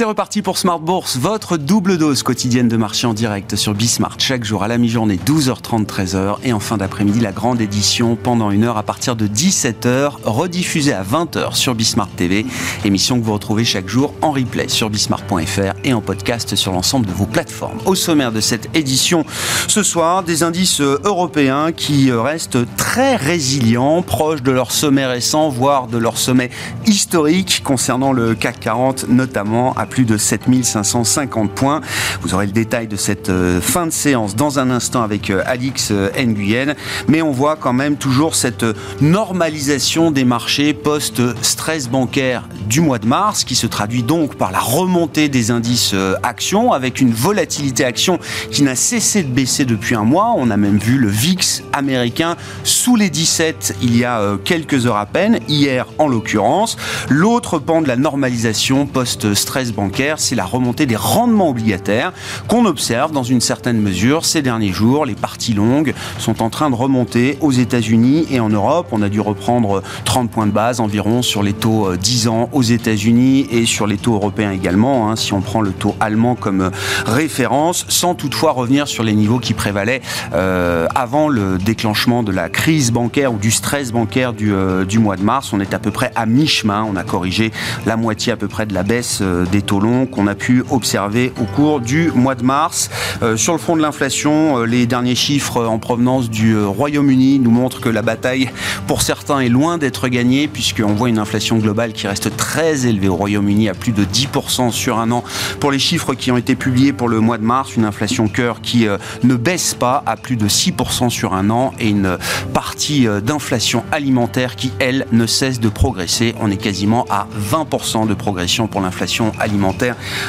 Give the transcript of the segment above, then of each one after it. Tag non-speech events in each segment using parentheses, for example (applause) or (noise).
C'est reparti pour Smart Bourse, votre double dose quotidienne de marché en direct sur Bismart chaque jour à la mi-journée 12h30 13h et en fin d'après-midi la grande édition pendant une heure à partir de 17h rediffusée à 20h sur Bismart TV, émission que vous retrouvez chaque jour en replay sur bismart.fr et en podcast sur l'ensemble de vos plateformes. Au sommaire de cette édition ce soir, des indices européens qui restent très résilients, proches de leur sommet récent, voire de leur sommet historique concernant le CAC 40 notamment à plus de 7550 points. Vous aurez le détail de cette euh, fin de séance dans un instant avec euh, Alix euh, Nguyen. Mais on voit quand même toujours cette normalisation des marchés post-stress bancaire du mois de mars, qui se traduit donc par la remontée des indices actions, avec une volatilité action qui n'a cessé de baisser depuis un mois. On a même vu le VIX américain sous les 17 il y a quelques heures à peine, hier en l'occurrence. L'autre pan de la normalisation post-stress bancaire, c'est la remontée des rendements obligataires qu'on observe dans une certaine mesure ces derniers jours. Les parties longues sont en train de remonter aux États-Unis et en Europe. On a dû reprendre 30 points de base environ sur les taux 10 euh, ans aux États-Unis et sur les taux européens également, hein, si on prend le taux allemand comme euh, référence, sans toutefois revenir sur les niveaux qui prévalaient euh, avant le déclenchement de la crise bancaire ou du stress bancaire du, du mois de mars. On est à peu près à mi-chemin. On a corrigé la moitié à peu près de la baisse des taux longs qu'on a pu observer au cours du mois de mars. Euh, sur le front de l'inflation, euh, les derniers chiffres en provenance du euh, Royaume-Uni nous montrent que la bataille, pour certains, est loin d'être gagnée, puisqu'on voit une inflation globale qui reste très élevée au Royaume-Uni, à plus de 10% sur un an. Pour les chiffres qui ont été publiés pour le mois de mars, une inflation cœur qui ne baisse pas à plus de 6% sur un an, et une partie d'inflation alimentaire qui, elle, ne cesse de progresser. On est quasiment à 20% de progression pour l'inflation alimentaire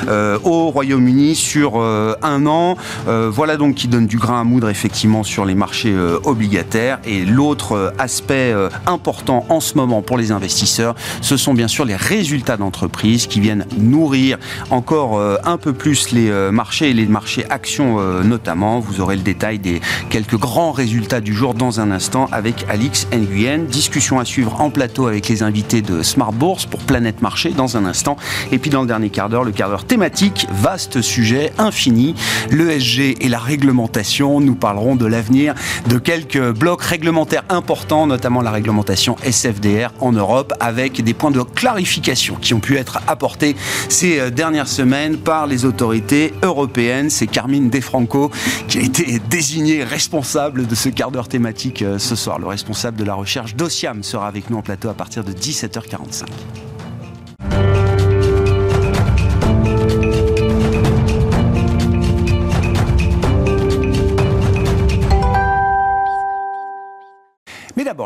euh, au Royaume-Uni sur euh, un an. Euh, voilà donc qui donne du grain à moudre effectivement sur les marchés obligataires. Et l'autre aspect important en ce moment pour les investisseurs, ce sont bien sûr les résultats d'entreprise qui viennent nourrir encore un peu plus les marchés et les marchés actions notamment. Vous aurez le détail des quelques grands résultats du jour dans un instant avec Alix Nguyen. Discussion à suivre en plateau avec les invités de Smart Bourse pour Planète Marché dans un instant. Et puis dans le dernier quart d'heure, le quart d'heure thématique, vaste sujet, infini, l'ESG et la réglementation. Nous parlerons de l'avenir de quelques blocs réglementaires importants, notamment la réglementation SFDR en Europe, avec des points de clarification qui ont pu être apportés ces euh, dernières semaines par les autorités européennes. C'est Carmine Defranco qui a été désigné responsable de ce quart d'heure thématique euh, ce soir. Le responsable de la recherche d'Ociam sera avec nous en plateau à partir de 17h45.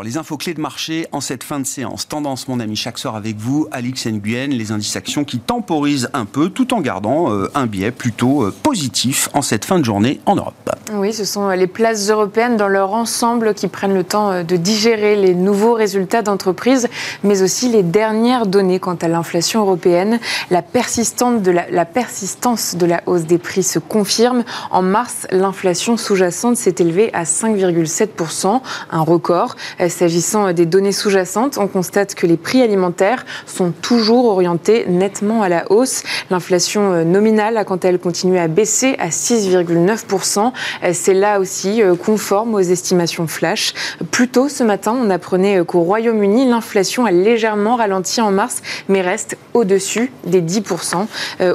Les infos clés de marché en cette fin de séance. Tendance, mon ami, chaque soir avec vous, Alix Nguyen, les indices actions qui temporisent un peu tout en gardant euh, un biais plutôt euh, positif en cette fin de journée en Europe. Oui, ce sont les places européennes dans leur ensemble qui prennent le temps euh, de digérer les nouveaux résultats d'entreprise, mais aussi les dernières données quant à l'inflation européenne. La persistance de la hausse des prix se confirme. En mars, l'inflation sous-jacente s'est élevée à 5,7%, un record. Euh, s'agissant des données sous-jacentes, on constate que les prix alimentaires sont toujours orientés nettement à la hausse. L'inflation euh, nominale a quant à elle continué à baisser à 6,9%. Euh, c'est là aussi conforme aux estimations flash. Plus tôt ce matin, on apprenait qu'au Royaume-Uni, l'inflation a légèrement ralenti en mars, mais reste au-dessus des 10%.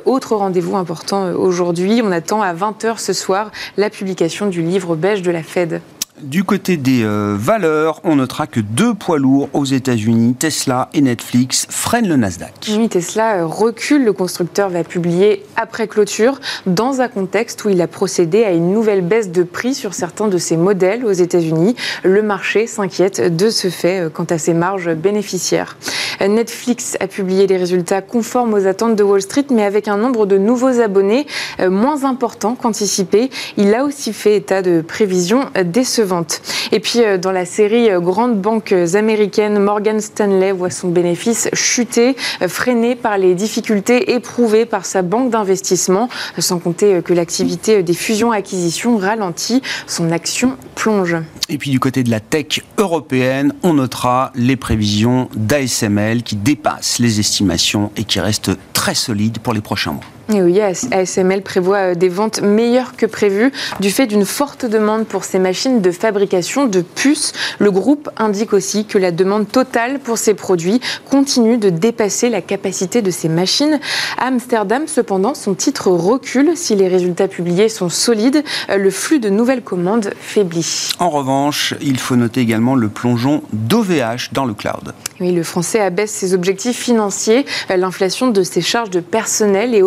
Autre rendez-vous important aujourd'hui, on attend à 20h ce soir la publication du livre beige de la Fed. Du côté des euh, valeurs, on notera que deux poids lourds aux États-Unis, Tesla et Netflix, freinent le Nasdaq. Oui, Tesla euh, recule. Le constructeur va publier après clôture dans un contexte où il a procédé à une nouvelle baisse de prix sur certains de ses modèles aux États-Unis. Le marché s'inquiète de ce fait euh, quant à ses marges bénéficiaires. Netflix a publié des résultats conformes aux attentes de Wall Street, mais avec un nombre de nouveaux abonnés moins important qu'anticipé. Il a aussi fait état de prévisions décevantes Et puis dans la série grandes banques américaines, Morgan Stanley voit son bénéfice chuter, freiné par les difficultés éprouvées par sa banque d'investissement, sans compter que l'activité des fusions-acquisitions ralentit, son action plonge. Et puis du côté de la tech européenne, on notera les prévisions d'ASML qui dépassent les estimations et qui restent très solides pour les prochains mois. Et oui, ASML prévoit euh, des ventes meilleures que prévues du fait d'une forte demande pour ces machines de fabrication de puces. Le groupe indique aussi que la demande totale pour ces produits continue de dépasser la capacité de ces machines. À Amsterdam, cependant, son titre recule. Si les résultats publiés sont solides, euh, le flux de nouvelles commandes faiblit. En revanche, il faut noter également le plongeon d'OVH dans le cloud. Oui, le français abaisse ses objectifs financiers. Euh, l'inflation de ses charges de personnel et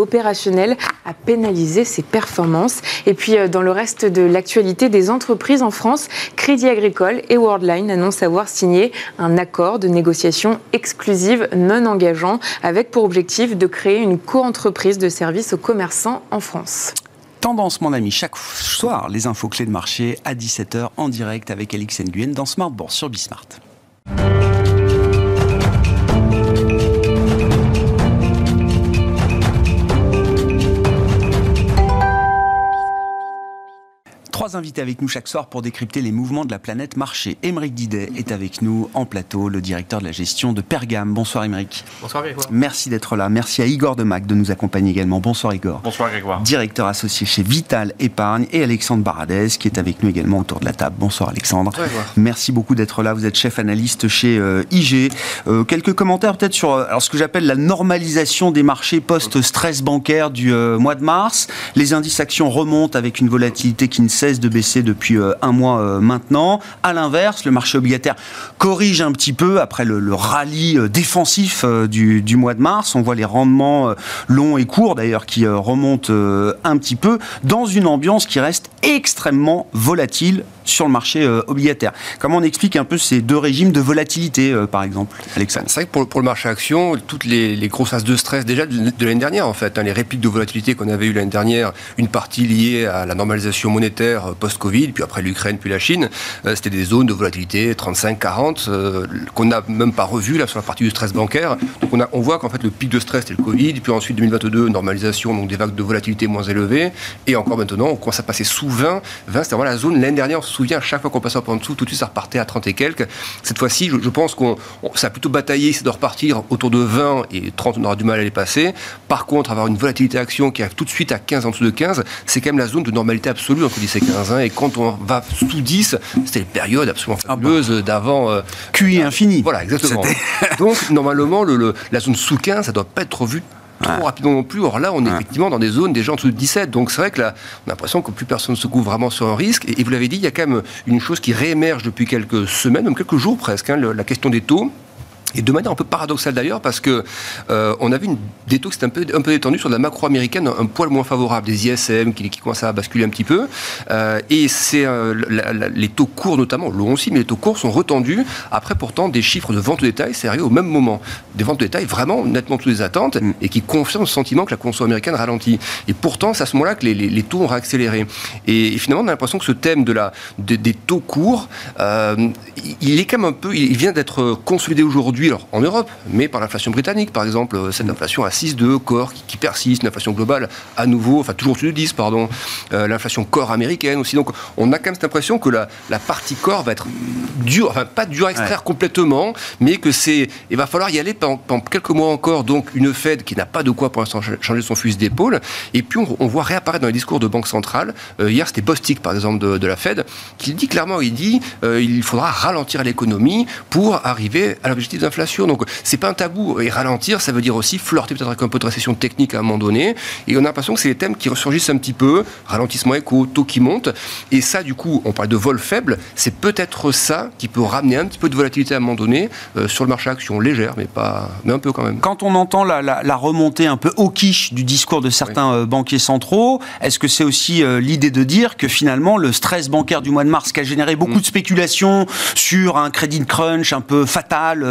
a pénalisé ses performances. Et puis, euh, dans le reste de l'actualité des entreprises en France, Crédit Agricole et Worldline annoncent avoir signé un accord de négociation exclusive non engageant avec pour objectif de créer une co-entreprise de services aux commerçants en France. Tendance, mon ami, chaque soir, les infos clés de marché à 17h en direct avec Alix Nguyen dans Smart Bourse sur Bismart. Trois invités avec nous chaque soir pour décrypter les mouvements de la planète marché. Émeric Didet est avec nous en plateau, le directeur de la gestion de Pergame. Bonsoir Émeric. Bonsoir Grégoire. Merci d'être là. Merci à Igor de Mac de nous accompagner également. Bonsoir Igor. Bonsoir Grégoire. Directeur associé chez Vital Épargne et Alexandre Baradez qui est avec nous également autour de la table. Bonsoir Alexandre. Bonsoir, Merci beaucoup d'être là. Vous êtes chef analyste chez euh, IG. Euh, quelques commentaires peut-être sur euh, alors, ce que j'appelle la normalisation des marchés post-stress bancaire du mois de mars. Les indices actions remontent avec une volatilité qui ne cesse de baisser depuis euh, un mois euh, maintenant. À l'inverse, le marché obligataire corrige un petit peu après le, rallye euh, défensif du, mois de mars. On voit les rendements longs et courts d'ailleurs qui remontent un petit peu dans une ambiance qui reste extrêmement volatile sur le marché obligataire. Comment on explique un peu ces deux régimes de volatilité, par exemple, Alexandre? C'est vrai que pour, le marché action, toutes les, grosses ases de stress déjà de, l'année dernière, en fait, hein, les répliques de volatilité qu'on avait eu l'année dernière, une partie liée à la normalisation monétaire post-Covid, puis après l'Ukraine, puis la Chine, euh, c'était des zones de volatilité 35-40 euh, qu'on n'a même pas revues là sur la partie du stress bancaire. Donc on voit qu'en fait le pic de stress c'était le Covid, puis ensuite 2022 normalisation, donc des vagues de volatilité moins élevées, et encore maintenant on commence à passer sous 20. 20 c'était vraiment la zone l'année dernière, à chaque fois qu'on passait en dessous, tout de suite ça repartait à 30 et quelques. Cette fois-ci, je, pense qu'on ça a plutôt bataillé, c'est de repartir autour de 20 et 30 on aura du mal à les passer. Par contre, avoir une volatilité action qui arrive tout de suite à 15 en dessous de 15, c'est quand même la zone de normalité absolue entre 10 et 15. Hein, et quand on va sous 10, c'était une période absolument ah bah. fabuleuse d'avant. Euh, QI infini. Voilà, exactement. Donc, normalement, le, la zone sous 15, ça ne doit pas être revu trop rapidement non plus. Or là, on est effectivement dans des zones déjà en dessous de 17. Donc c'est vrai que là, on a l'impression que plus personne ne se couvre vraiment sur un risque. Et, vous l'avez dit, il y a quand même une chose qui réémerge depuis quelques semaines, même quelques jours presque, hein, la question des taux et de manière un peu paradoxale d'ailleurs, parce que euh, on a vu une, des taux qui un peu, un peu détendus sur la macro américaine, un, poil moins favorable, des ISM qui, qui à basculer un petit peu. Euh, et c'est euh, les taux courts notamment, long aussi, mais les taux courts sont retendus après pourtant des chiffres de vente au détail, c'est arrivé au même moment. Des ventes de détail vraiment nettement sous les attentes et qui confirment le sentiment que la consommation américaine ralentit. Et pourtant, c'est à ce moment-là que les, les, taux ont réaccéléré. Et, finalement, on a l'impression que ce thème de la, des taux courts, il est quand même un peu, il vient d'être consolidé aujourd'hui alors en Europe, mais par l'inflation britannique, par exemple, euh, cette inflation à 6,2 corps qui, persiste, une inflation globale à nouveau, enfin toujours au-dessus de 10, pardon, euh, l'inflation corps américaine aussi. Donc on a quand même cette impression que la, la partie corps va être dure, enfin pas dure à extraire complètement, mais que c'est, il va falloir y aller pendant, quelques mois encore. Donc une Fed qui n'a pas de quoi pour l'instant changer son fusil d'épaule, et puis on, voit réapparaître dans les discours de banque centrale. Euh, hier c'était Bostic par exemple de, de, la Fed qui dit clairement, il dit, il faudra ralentir l'économie pour arriver à l'objectif d'inflation donc c'est pas un tabou. Et ralentir, ça veut dire aussi flirter peut-être avec un peu de récession technique à un moment donné. Et on a l'impression que c'est des thèmes qui ressurgissent un petit peu. Ralentissement éco, taux qui monte. Et ça, du coup, on parle de vol faible. C'est peut-être ça qui peut ramener un petit peu de volatilité à un moment donné euh, sur le marché action légère, mais pas, mais un peu quand même. Quand on entend la, remontée un peu au quiche du discours de certains euh, banquiers centraux, est-ce que c'est aussi euh, l'idée de dire que finalement le stress bancaire du mois de mars qui a généré beaucoup mm. de spéculations sur un crédit crunch un peu fatal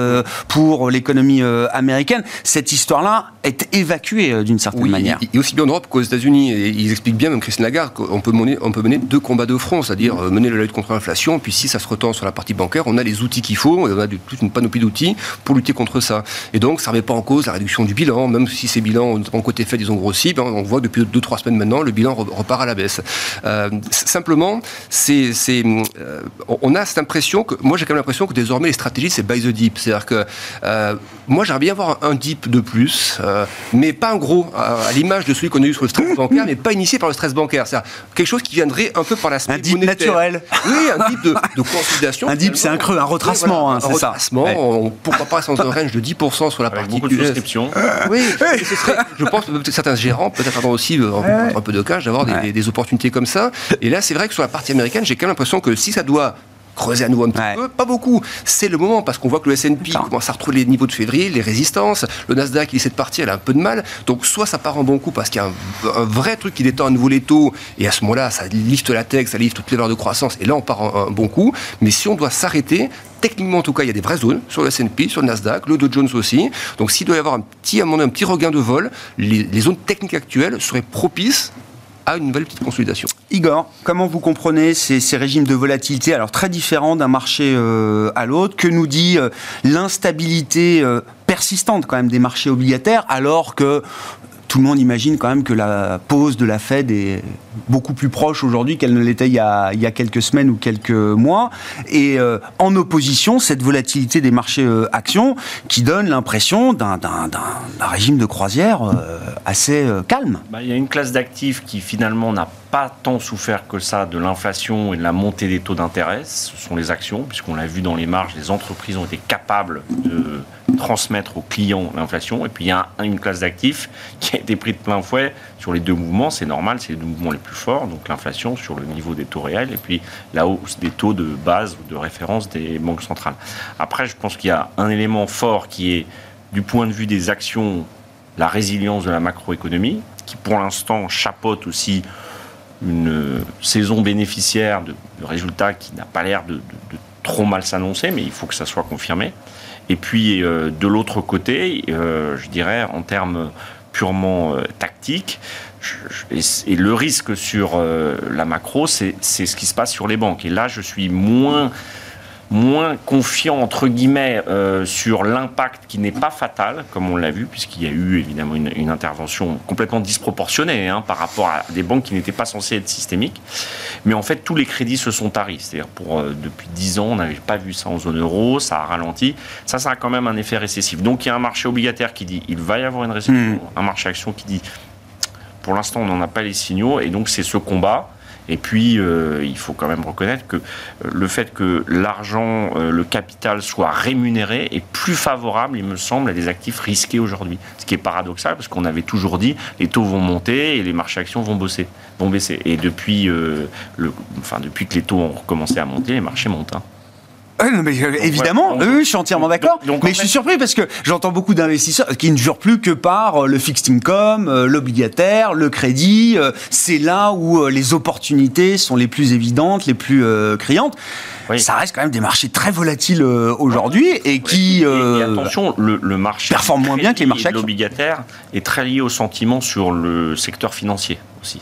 pour l'économie américaine. Cette histoire-là est évacuée d'une certaine manière. Et aussi bien en Europe qu'aux États-Unis. Ils expliquent bien, même Christine Lagarde, qu'on peut mener, on peut mener deux combats de front, c'est-à-dire mener la lutte contre l'inflation, puis si ça se retend sur la partie bancaire, on a les outils qu'il faut, on a toute une panoplie d'outils pour lutter contre ça. Et donc, ça ne remet pas en cause la réduction du bilan, même si ces bilans, notamment côté fait, ils ont grossi, ben, on voit depuis 2-3 semaines maintenant, le bilan repart à la baisse. Euh, simplement, c'est, euh, on a cette impression que, moi j'ai quand même l'impression que désormais les stratégies c'est buy the dip. C'est-à-dire que euh, moi j'aimerais bien avoir un dip de plus, mais pas un gros, à, l'image de celui qu'on a eu sur le stress (laughs) bancaire, mais pas initié par le stress bancaire. C'est-à-dire quelque chose qui viendrait un peu par la Un dip naturel. Oui, un dip de, consolidation. (laughs) Un dip c'est un creux, un retracement, hein, c'est ça. On, pourquoi pas dans un (laughs) range de 10% sur la partie beaucoup de souscriptions. Oui, je pense que certains gérants peut-être attendent aussi un peu de cash d'avoir des, des opportunités comme ça. Et là, c'est vrai que sur la partie américaine, j'ai quand même l'impression que si ça doit creuser à nouveau un petit peu, pas beaucoup. C'est le moment parce qu'on voit que le S&P commence à retrouver les niveaux de février, les résistances. Le Nasdaq, il essaie de partir, il a un peu de mal. Donc soit ça part en bon coup parce qu'il y a un, vrai truc qui détend à nouveau les taux et à ce moment-là, ça lifte la tech, ça lifte toutes les valeurs de croissance et là on part en un bon coup. Mais si on doit s'arrêter, techniquement en tout cas, il y a des vraies zones sur le S&P, sur le Nasdaq, le Dow Jones aussi. Donc s'il doit y avoir un petit, un petit regain de vol, les, les zones techniques actuelles seraient propices à une nouvelle petite consolidation. Igor, comment vous comprenez ces, régimes de volatilité, alors très différents d'un marché euh, à l'autre? Que nous dit euh, l'instabilité euh, persistante quand même des marchés obligataires, alors que tout le monde imagine quand même que la pause de la Fed est beaucoup plus proche aujourd'hui qu'elle ne l'était il, y a quelques semaines ou quelques mois. Et euh, en opposition, cette volatilité des marchés euh, actions qui donne l'impression d'un régime de croisière euh, assez calme. Bah, il y a une classe d'actifs qui finalement n'a pas tant souffert que ça de l'inflation et de la montée des taux d'intérêt. Ce sont les actions, puisqu'on l'a vu dans les marges, les entreprises ont été capables de transmettre aux clients l'inflation. Et puis il y a une classe d'actifs qui a été prise de plein fouet sur les deux mouvements. C'est normal, c'est les deux mouvements les plus forts. Donc l'inflation sur le niveau des taux réels et puis la hausse des taux de base ou de référence des banques centrales. Après, je pense qu'il y a un élément fort qui est du point de vue des actions, la résilience de la macroéconomie, qui pour l'instant chapeaute aussi une saison bénéficiaire de, résultats qui n'a pas l'air de, trop mal s'annoncer, mais il faut que ça soit confirmé. Et puis euh, de l'autre côté, euh, je dirais en termes purement euh, tactiques, et, le risque sur la macro, c'est ce qui se passe sur les banques. Et là, je suis moins moins confiant, entre guillemets, euh, sur l'impact qui n'est pas fatal, comme on l'a vu, puisqu'il y a eu évidemment une, intervention complètement disproportionnée hein, par rapport à des banques qui n'étaient pas censées être systémiques. Mais en fait, tous les crédits se sont taris. C'est-à-dire, pour, euh, depuis 10 ans, on n'avait pas vu ça en zone euro, ça a ralenti. Ça, ça a quand même un effet récessif. Donc, il y a un marché obligataire qui dit il va y avoir une récession, hmm. un marché action qui dit pour l'instant, on n'en a pas les signaux, et donc c'est ce combat. Et puis, euh, il faut quand même reconnaître que euh, le fait que l'argent, euh, le capital soit rémunéré est plus favorable, il me semble, à des actifs risqués aujourd'hui. Ce qui est paradoxal, parce qu'on avait toujours dit les taux vont monter et les marchés actions vont, baisser. Et depuis que les taux ont recommencé à monter, les marchés montent. Hein. Euh, évidemment, je suis entièrement d'accord. Mais je suis surpris parce que j'entends beaucoup d'investisseurs qui ne jurent plus que par euh, le fixed income, euh, l'obligataire, le crédit. C'est là où les opportunités sont les plus évidentes, les plus criantes. Ça reste quand même des marchés très volatiles aujourd'hui et qui. attention, le, marché performe moins bien que les marchés L'obligataire est très lié au sentiment sur le secteur financier aussi.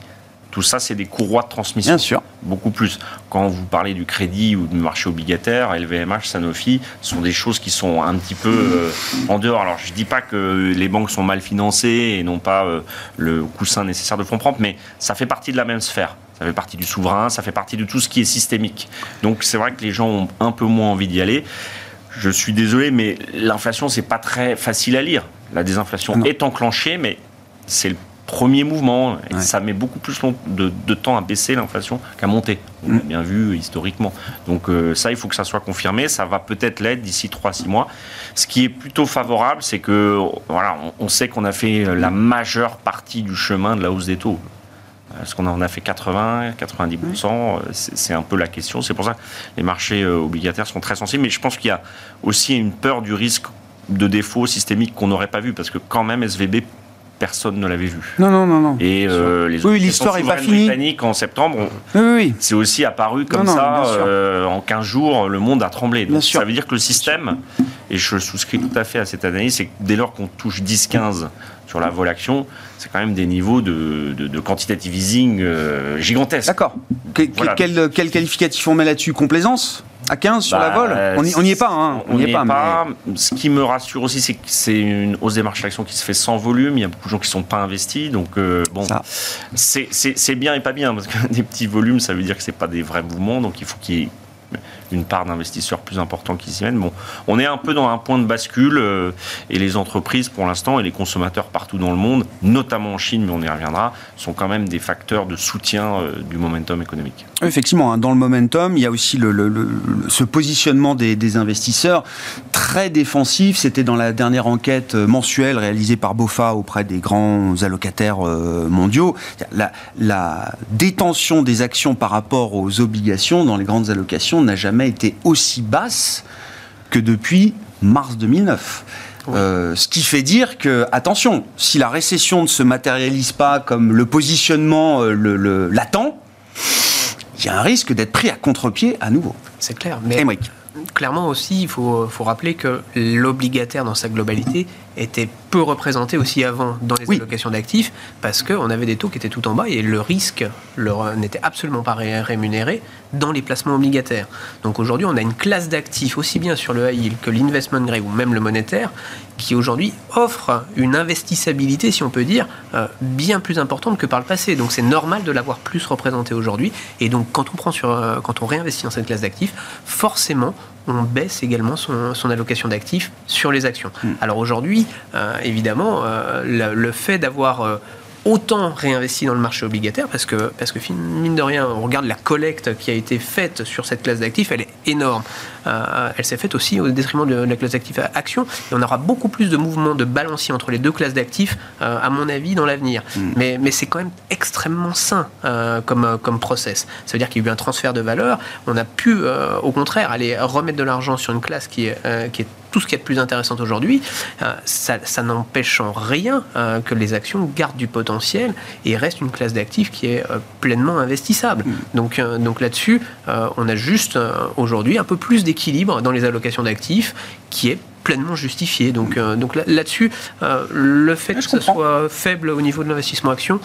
Tout ça, c'est des courroies de transmission. Bien sûr. Beaucoup plus. Quand vous parlez du crédit ou du marché obligataire, LVMH, Sanofi, sont des choses qui sont un petit peu euh, en dehors. Alors, je ne dis pas que les banques sont mal financées et n'ont pas euh, le coussin nécessaire de fonds propres, mais ça fait partie de la même sphère. Ça fait partie du souverain, ça fait partie de tout ce qui est systémique. Donc, c'est vrai que les gens ont un peu moins envie d'y aller. Je suis désolé, mais l'inflation, c'est pas très facile à lire. La désinflation ah est enclenchée, mais c'est le premier mouvement. Et ça met beaucoup plus de, temps à baisser l'inflation qu'à monter. On l'a mm. bien vu historiquement. Donc euh, ça, il faut que ça soit confirmé. Ça va peut-être l'être d'ici 3-6 mois. Ce qui est plutôt favorable, c'est que voilà, on, sait qu'on a fait la majeure partie du chemin de la hausse des taux. Est-ce qu'on en a fait 80, 90% C'est un peu la question. C'est pour ça que les marchés euh, obligataires sont très sensibles. Mais je pense qu'il y a aussi une peur du risque de défaut systémique qu'on n'aurait pas vu. Parce que quand même, SVB personne ne l'avait vu. Non, non, non, non. Et euh, les Oui, l'histoire est pas finie. britanniques en septembre, Oui, oui, oui. c'est aussi apparu comme Non, ça. bien euh, en 15 jours, le monde a tremblé. Bien Donc, sûr. ça veut dire que le système, et je souscris tout à fait à cette analyse, c'est que dès lors qu'on touche 10-15 sur la vol action, c'est quand même des niveaux de, de, de quantitative easing euh, gigantesques. D'accord. Que- Voilà. Quel, quel qualificatif on met là-dessus? Complaisance? À 15 sur la Bah, vol on y, on y est pas, hein. On n'y est pas. Ce qui me rassure aussi, c'est que c'est une hausse des marchés d'actions qui se fait sans volume. Il y a beaucoup de gens qui ne sont pas investis. Donc, euh, bon, c'est bien et pas bien, parce que (laughs) des petits volumes, ça veut dire que ce pas des vrais mouvements. Donc, il faut qu'il y ait une part d'investisseurs plus important qui s'y mènent. Bon, on est un peu dans un point de bascule euh, et les entreprises pour l'instant et les consommateurs partout dans le monde, notamment en Chine, mais on y reviendra, sont quand même des facteurs de soutien euh, du momentum économique. Effectivement, hein, dans le momentum, il y a aussi ce positionnement des, investisseurs très défensif. C'était dans la dernière enquête euh, mensuelle réalisée par BOFA auprès des grands allocataires mondiaux. La détention des actions par rapport aux obligations dans les grandes allocations n'a jamais été aussi basse que depuis mars 2009. Euh, ce qui fait dire que, attention, si la récession ne se matérialise pas comme le positionnement euh, l'attend, il y a un risque d'être pris à contre-pied à nouveau. C'est clair. Mais clairement aussi, il faut, faut rappeler que l'obligataire dans sa globalité était peu représenté aussi avant dans les Oui. allocations d'actifs parce qu'on avait des taux qui étaient tout en bas et le risque n'était absolument pas ré- rémunéré dans les placements obligataires. Donc aujourd'hui, on a une classe d'actifs aussi bien sur le high yield que l'investment grade ou même le monétaire qui aujourd'hui offre une investissabilité, si on peut dire, euh, bien plus importante que par le passé. Donc c'est normal de l'avoir plus représenté aujourd'hui. Et donc quand on prend sur, euh, quand on réinvestit dans cette classe d'actifs, forcément on baisse également son, son allocation d'actifs sur les actions. Alors aujourd'hui, euh, évidemment, euh, le, le fait d'avoir euh, autant réinvesti dans le marché obligataire parce que, parce que mine de rien, on regarde la collecte qui a été faite sur cette classe d'actifs, elle est énorme. Euh, elle s'est faite aussi au détriment de la classe d'actifs à action et on aura beaucoup plus de mouvements de balancier entre les deux classes d'actifs, euh, à mon avis, dans l'avenir. Mais, mais c'est quand même extrêmement sain euh, comme, comme process. Ça veut dire qu'il y a eu un transfert de valeur. On a pu, au contraire, aller remettre de l'argent sur une classe qui est, qui est tout ce qui est de plus intéressant aujourd'hui, euh, ça, ça n'empêche en rien euh, que les actions gardent du potentiel et restent une classe d'actifs qui est euh, pleinement investissable. Donc, euh, donc là-dessus, on a juste aujourd'hui un peu plus d'équilibre dans les allocations d'actifs qui est pleinement justifié. Donc, donc là- là-dessus, le fait que comprends. soit faible au niveau de l'investissement action,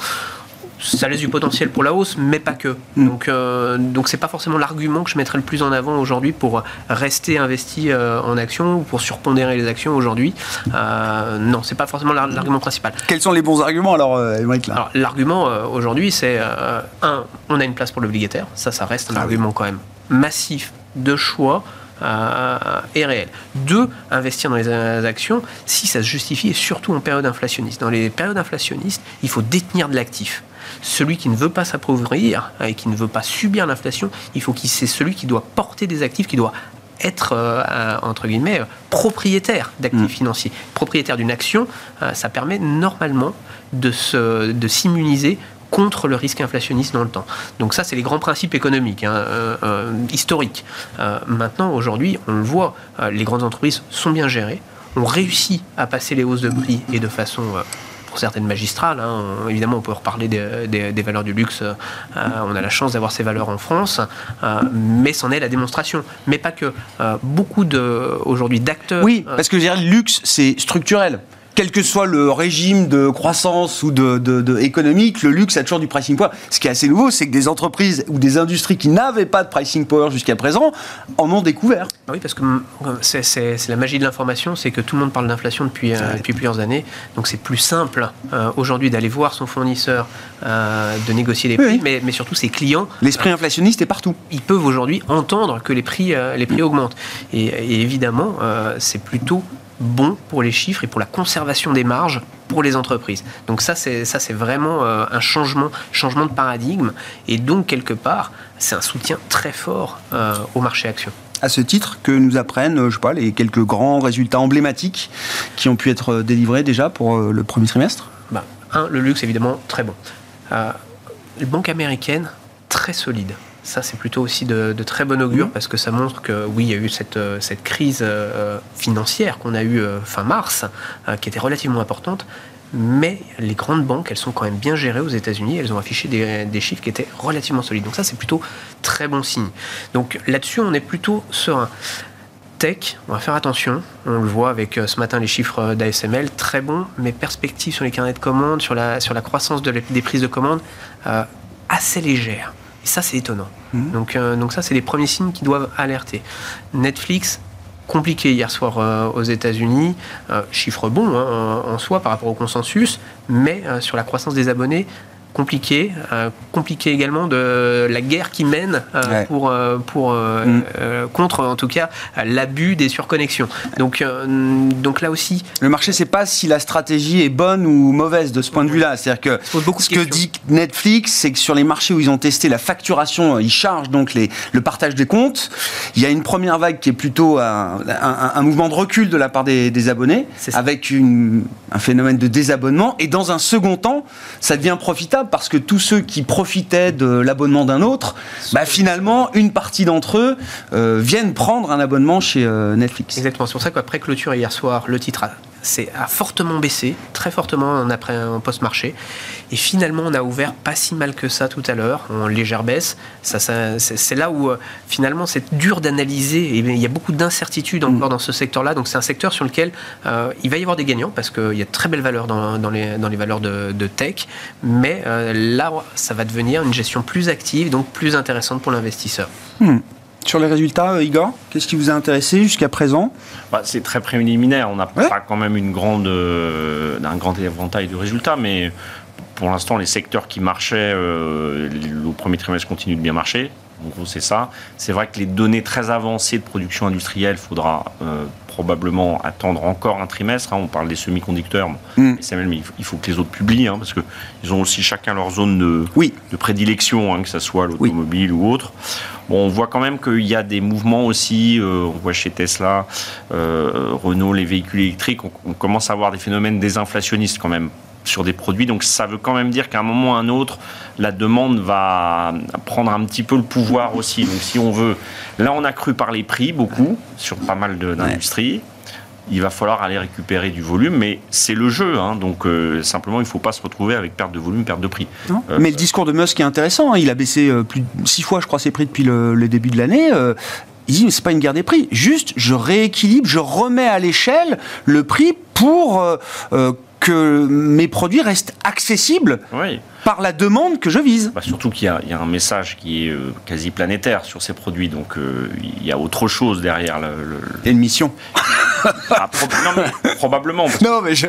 ça laisse du potentiel pour la hausse, mais pas que. Mm. Donc, euh, donc c'est pas forcément l'argument que je mettrais le plus en avant aujourd'hui pour rester investi euh, en actions ou pour surpondérer les actions aujourd'hui. Euh, non, c'est pas forcément l'ar- l'argument principal. Quels sont les bons arguments alors, euh, l'argument euh, aujourd'hui, c'est un, on a une place pour l'obligataire. Ça, ça reste un Ah oui. argument quand même massif de choix. euh, et réel. Deux, investir dans les actions si ça se justifie et surtout en période inflationniste. Dans les périodes inflationnistes, il faut détenir de l'actif. Celui qui ne veut pas s'appauvrir euh, et qui ne veut pas subir l'inflation, il faut qu'il c'est celui qui doit porter des actifs, qui doit être euh, entre guillemets euh, propriétaire d'actifs Mm. financiers, propriétaire d'une action, euh, ça permet normalement de se de s'immuniser contre le risque inflationniste dans le temps. Donc ça, c'est les grands principes économiques, hein, euh, euh, historiques. Euh, maintenant, aujourd'hui, on le voit, les grandes entreprises sont bien gérées, ont réussi à passer les hausses de prix et de façon... pour certaines magistrales, hein, évidemment on peut reparler des, des- des valeurs du luxe, euh, on a la chance d'avoir ces valeurs en France, euh, mais c'en est la démonstration. Mais pas que. Euh, beaucoup de, aujourd'hui d'acteurs... Oui, parce que je dirais, le luxe, c'est structurel. Quel que soit le régime de croissance ou de, de- de économique, le luxe a toujours du pricing power. Ce qui est assez nouveau, c'est que des entreprises ou des industries qui n'avaient pas de pricing power jusqu'à présent en ont découvert. Ah Oui, parce que hum, c'est la magie de l'information, c'est que tout le monde parle d'inflation depuis, euh, depuis plusieurs années. Donc c'est plus simple euh, aujourd'hui d'aller voir son fournisseur, euh, de négocier les prix, oui. mais, mais surtout ses clients, L'esprit inflationniste est partout. ils peuvent aujourd'hui entendre que les prix, euh, les prix augmentent. Et, et évidemment, euh, c'est plutôt bon pour les chiffres et pour la conservation des marges pour les entreprises. Donc ça, c'est ça, c'est vraiment euh, un changement, changement de paradigme. Et donc quelque part, c'est un soutien très fort euh, au marché action. À ce titre, que nous apprennent, euh, je sais pas, les quelques grands résultats emblématiques qui ont pu être délivrés déjà pour le premier trimestre? Bah, un, le luxe, évidemment, très bon. Euh, les banques américaines, très solides. Ça, c'est plutôt aussi de, de très bon augure parce que ça montre que, oui, il y a eu cette, euh, cette crise euh, financière qu'on a eue euh, fin mars, euh, qui était relativement importante, mais les grandes banques, elles sont quand même bien gérées aux États-Unis. Elles ont affiché des, des, chiffres qui étaient relativement solides. Donc ça, c'est plutôt très bon signe. Donc là-dessus, on est plutôt serein. Tech, on va faire attention. On le voit avec ce matin les chiffres d'ASML, très bons, mais perspectives sur les carnets de commandes, sur la, sur la croissance de des prises de commandes, assez légères. Et ça, c'est étonnant. Mmh. Donc, euh, donc ça, c'est les premiers signes qui doivent alerter. Netflix, compliqué hier soir euh, aux États-Unis. Euh, chiffre bon hein, en soi par rapport au consensus, mais sur la croissance des abonnés, compliqué, euh, compliqué également de la guerre qui mène euh, ouais. pour, euh, pour mm. contre en tout cas l'abus des surconnexions. Donc, donc là aussi, le marché sait pas si la stratégie est bonne ou mauvaise de ce point de vue-là. C'est-à-dire que ce que dit Netflix, c'est que sur les marchés où ils ont testé la facturation, ils chargent donc les, le partage des comptes. Il y a une première vague qui est plutôt un, un, un mouvement de recul de la part des, des abonnés, avec une, un phénomène de désabonnement. Et dans un second temps, ça devient profitable parce que tous ceux qui profitaient de l'abonnement d'un autre, bah, finalement, une partie d'entre eux euh, viennent prendre un abonnement chez euh, Netflix. Exactement. C'est pour ça qu'après clôture hier soir, le titre c'est a fortement baissé, très fortement en, après, en post-marché. Et finalement, on a ouvert pas si mal que ça tout à l'heure, en légère baisse. Ça, ça c'est là où euh, finalement c'est dur d'analyser. Et il y a beaucoup d'incertitudes encore mmh. dans ce secteur-là. Donc c'est un secteur sur lequel euh, il va y avoir des gagnants parce qu'il y a de très belles valeurs dans, dans, les, dans les valeurs de, de tech. Mais euh, là, ça va devenir une gestion plus active, donc plus intéressante pour l'investisseur. Mmh. Sur les résultats, Igor, qu'est-ce qui vous a intéressé jusqu'à présent bah, C'est très préliminaire. On n'a ouais. pas quand même une grande, euh, un grand éventail de résultats, mais pour l'instant, les secteurs qui marchaient euh, au premier trimestre continuent de bien marcher. En gros, c'est ça. C'est vrai que les données très avancées de production industrielle, il faudra euh, probablement attendre encore un trimestre. Hein. On parle des semi-conducteurs, mm. SML, mais il faut que les autres publient, hein, parce qu'ils ont aussi chacun leur zone de, oui. de prédilection, hein, que ce soit l'automobile oui. ou autre. Bon, on voit quand même qu'il y a des mouvements aussi. Euh, on voit chez Tesla, euh, Renault, les véhicules électriques. On, on, commence à avoir des phénomènes désinflationnistes quand même sur des produits. Donc ça veut quand même dire qu'à un moment ou à un autre, la demande va prendre un petit peu le pouvoir aussi. Donc si on veut, là on a cru par les prix beaucoup sur pas mal d'industries. Ouais. Il va falloir aller récupérer du volume, mais c'est le jeu. Hein, donc euh, simplement, il ne faut pas se retrouver avec perte de volume, perte de prix. Euh, mais le discours de Musk est intéressant. Hein. Il a baissé euh, plus de six fois, je crois, ses prix depuis le, le début de l'année. Il dit, mais c'est pas une guerre des prix. Juste, je rééquilibre, je remets à l'échelle le prix pour euh, que mes produits restent accessibles oui. par la demande que je vise. Bah surtout qu'il y, y, a un message qui est euh, quasi planétaire sur ces produits, donc euh, il y a autre chose derrière. Le, le... Et une mission. ah, pro non, mais, probablement. (laughs) non, mais je...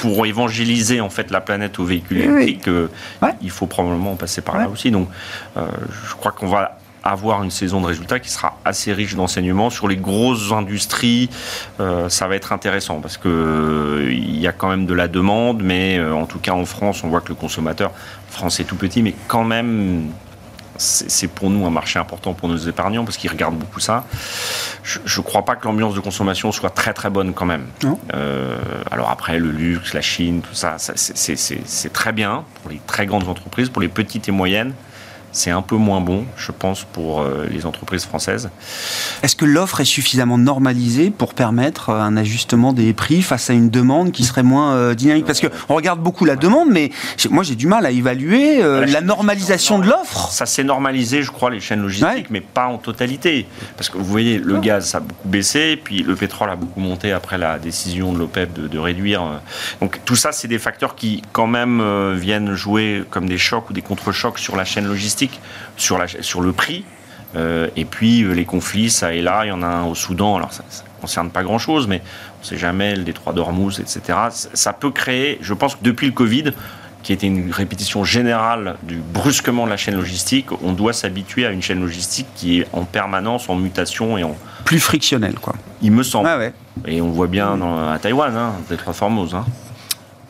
Pour évangéliser en fait la planète aux véhicules électriques, oui. ouais. il faut probablement passer par ouais. là aussi. Donc, euh, je crois qu'on va avoir une saison de résultats qui sera assez riche d'enseignements sur les grosses industries. Euh, ça va être intéressant parce que euh, il y a quand même de la demande, mais euh, en tout cas en France, on voit que le consommateur français est tout petit, mais quand même. C'est pour nous un marché important pour nos épargnants parce qu'ils regardent beaucoup ça. Je ne crois pas que l'ambiance de consommation soit très très bonne quand même. Euh, alors après, le luxe, la Chine, tout ça, ça c'est très bien pour les très grandes entreprises, pour les petites et moyennes c'est un peu moins bon, je pense, pour euh, les entreprises françaises. Est-ce que l'offre est suffisamment normalisée pour permettre euh, un ajustement des prix face à une demande qui serait moins euh, dynamique? Parce qu'on regarde beaucoup la demande, mais moi j'ai du mal à évaluer euh, la, la normalisation de l'offre. Ça s'est normalisé, je crois, les chaînes logistiques, ouais. mais pas en totalité. Parce que vous voyez, le gaz, ça a beaucoup baissé, puis le pétrole a beaucoup monté après la décision de l'OPEP de, de, réduire. Donc tout ça, c'est des facteurs qui, quand même, viennent jouer comme des chocs ou des contre-chocs sur la chaîne logistique sur, la, sur le prix. Euh, et puis euh, les conflits, ça et là, il y en a un au Soudan. Alors ça ne concerne pas grand-chose, mais on ne sait jamais, le détroit d'Ormuz, etc. Ça, peut créer, je pense que depuis le Covid, qui était une répétition générale du brusquement de la chaîne logistique, on doit s'habituer à une chaîne logistique qui est en permanence, en mutation et en... Plus frictionnelle, quoi. Il me semble. Ah ouais. Et on voit bien dans, à Taïwan, hein, Détroit Formose. Hein.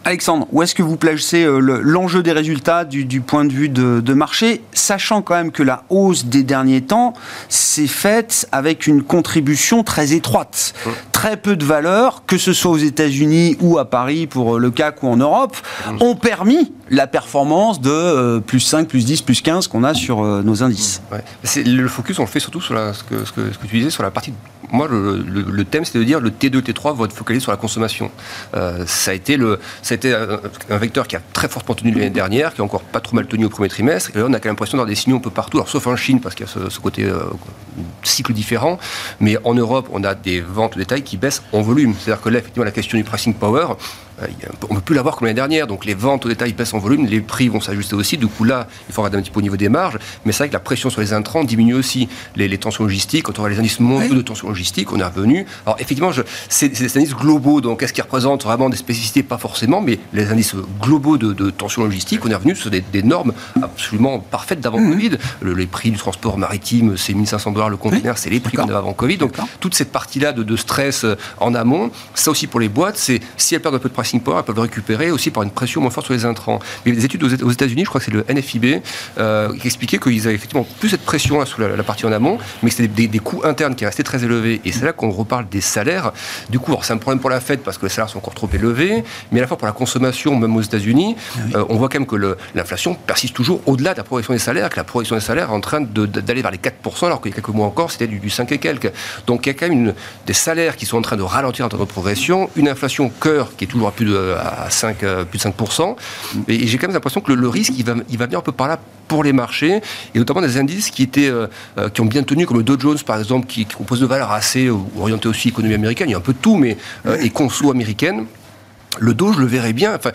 Alexandre, où est-ce que vous placez euh, l'enjeu des résultats du, du, point de vue de, de, marché, sachant quand même que la hausse des derniers temps s'est faite avec une contribution très étroite, mmh. très peu de valeurs, que ce soit aux États-Unis ou à Paris pour le CAC ou en Europe, mmh. ont permis la performance de euh, plus 5, plus 10, plus 15 qu'on a sur euh, nos indices. Le focus, on le fait surtout sur la, ce, que, ce, que, ce, que, tu disais sur la partie moi, le, thème, c'est de dire le T2, T3 vont être focalisés sur la consommation. Euh, ça a été, le, ça a été un, vecteur qui a très fortement tenu l'année dernière, qui a encore pas trop mal tenu au premier trimestre. Et là, on a quand même l'impression d'avoir des signaux un peu partout, sauf en Chine, parce qu'il y a ce, côté euh, cycle différent. Mais en Europe, on a des ventes au détail qui baissent en volume. C'est-à-dire que là, effectivement, la question du pricing power, euh, on ne peut plus l'avoir comme l'année dernière. Donc les ventes au détail baissent en volume, les prix vont s'ajuster aussi. Du coup, là, il faut regarder un petit peu au niveau des marges. Mais c'est vrai que la pression sur les intrants diminue aussi. Les, tensions logistiques, quand on voit les indices mondiaux de tensions logistiques, on est revenu. Alors effectivement, c'est des indices globaux. Donc est-ce qu'ils représentent vraiment des spécificités? Pas forcément. Mais les indices globaux de, tensions logistiques, on est revenu sur des, normes absolument parfaites d'avant mmh. Covid. les prix du transport maritime, c'est 1500 dollars le conteneur, c'est les prix qu'on avait avant Covid. Donc toute cette partie-là de, de, stress euh, en amont, ça aussi pour les boîtes, c'est si elles perdent un peu de pricing power, elles peuvent le récupérer aussi par une pression moins forte sur les intrants. Mais les études aux États-Unis, je crois que c'est le NFIB, euh, qui expliquait qu'ils avaient effectivement plus cette pression là, sur la, partie en amont, mais que c'était des, coûts internes qui restaient très élevés. Et c'est là qu'on reparle des salaires. Du coup, c'est un problème pour la Fed parce que les salaires sont encore trop élevés, mais à la fois pour la consommation, même aux États-Unis, euh, on voit quand même que l'inflation persiste toujours au-delà de la progression des salaires, que la progression des salaires est en train d'aller vers les 4%, alors qu'il y a quelques mois encore, c'était du, 5 et quelques. Donc il y a quand même des salaires qui sont en train de ralentir notre progression, une inflation cœur qui est toujours à plus de, à 5, euh, plus de 5%. Et, j'ai quand même l'impression que le, risque, il va, il va venir un peu par là pour les marchés, et notamment des indices qui, étaient, euh, euh, qui ont bien tenu, comme le Dow Jones par exemple, qui, compose de valeurs assez orientées aussi économie américaine, il y a un peu de tout, mais et conso américaine le dos, je le verrais bien. Enfin,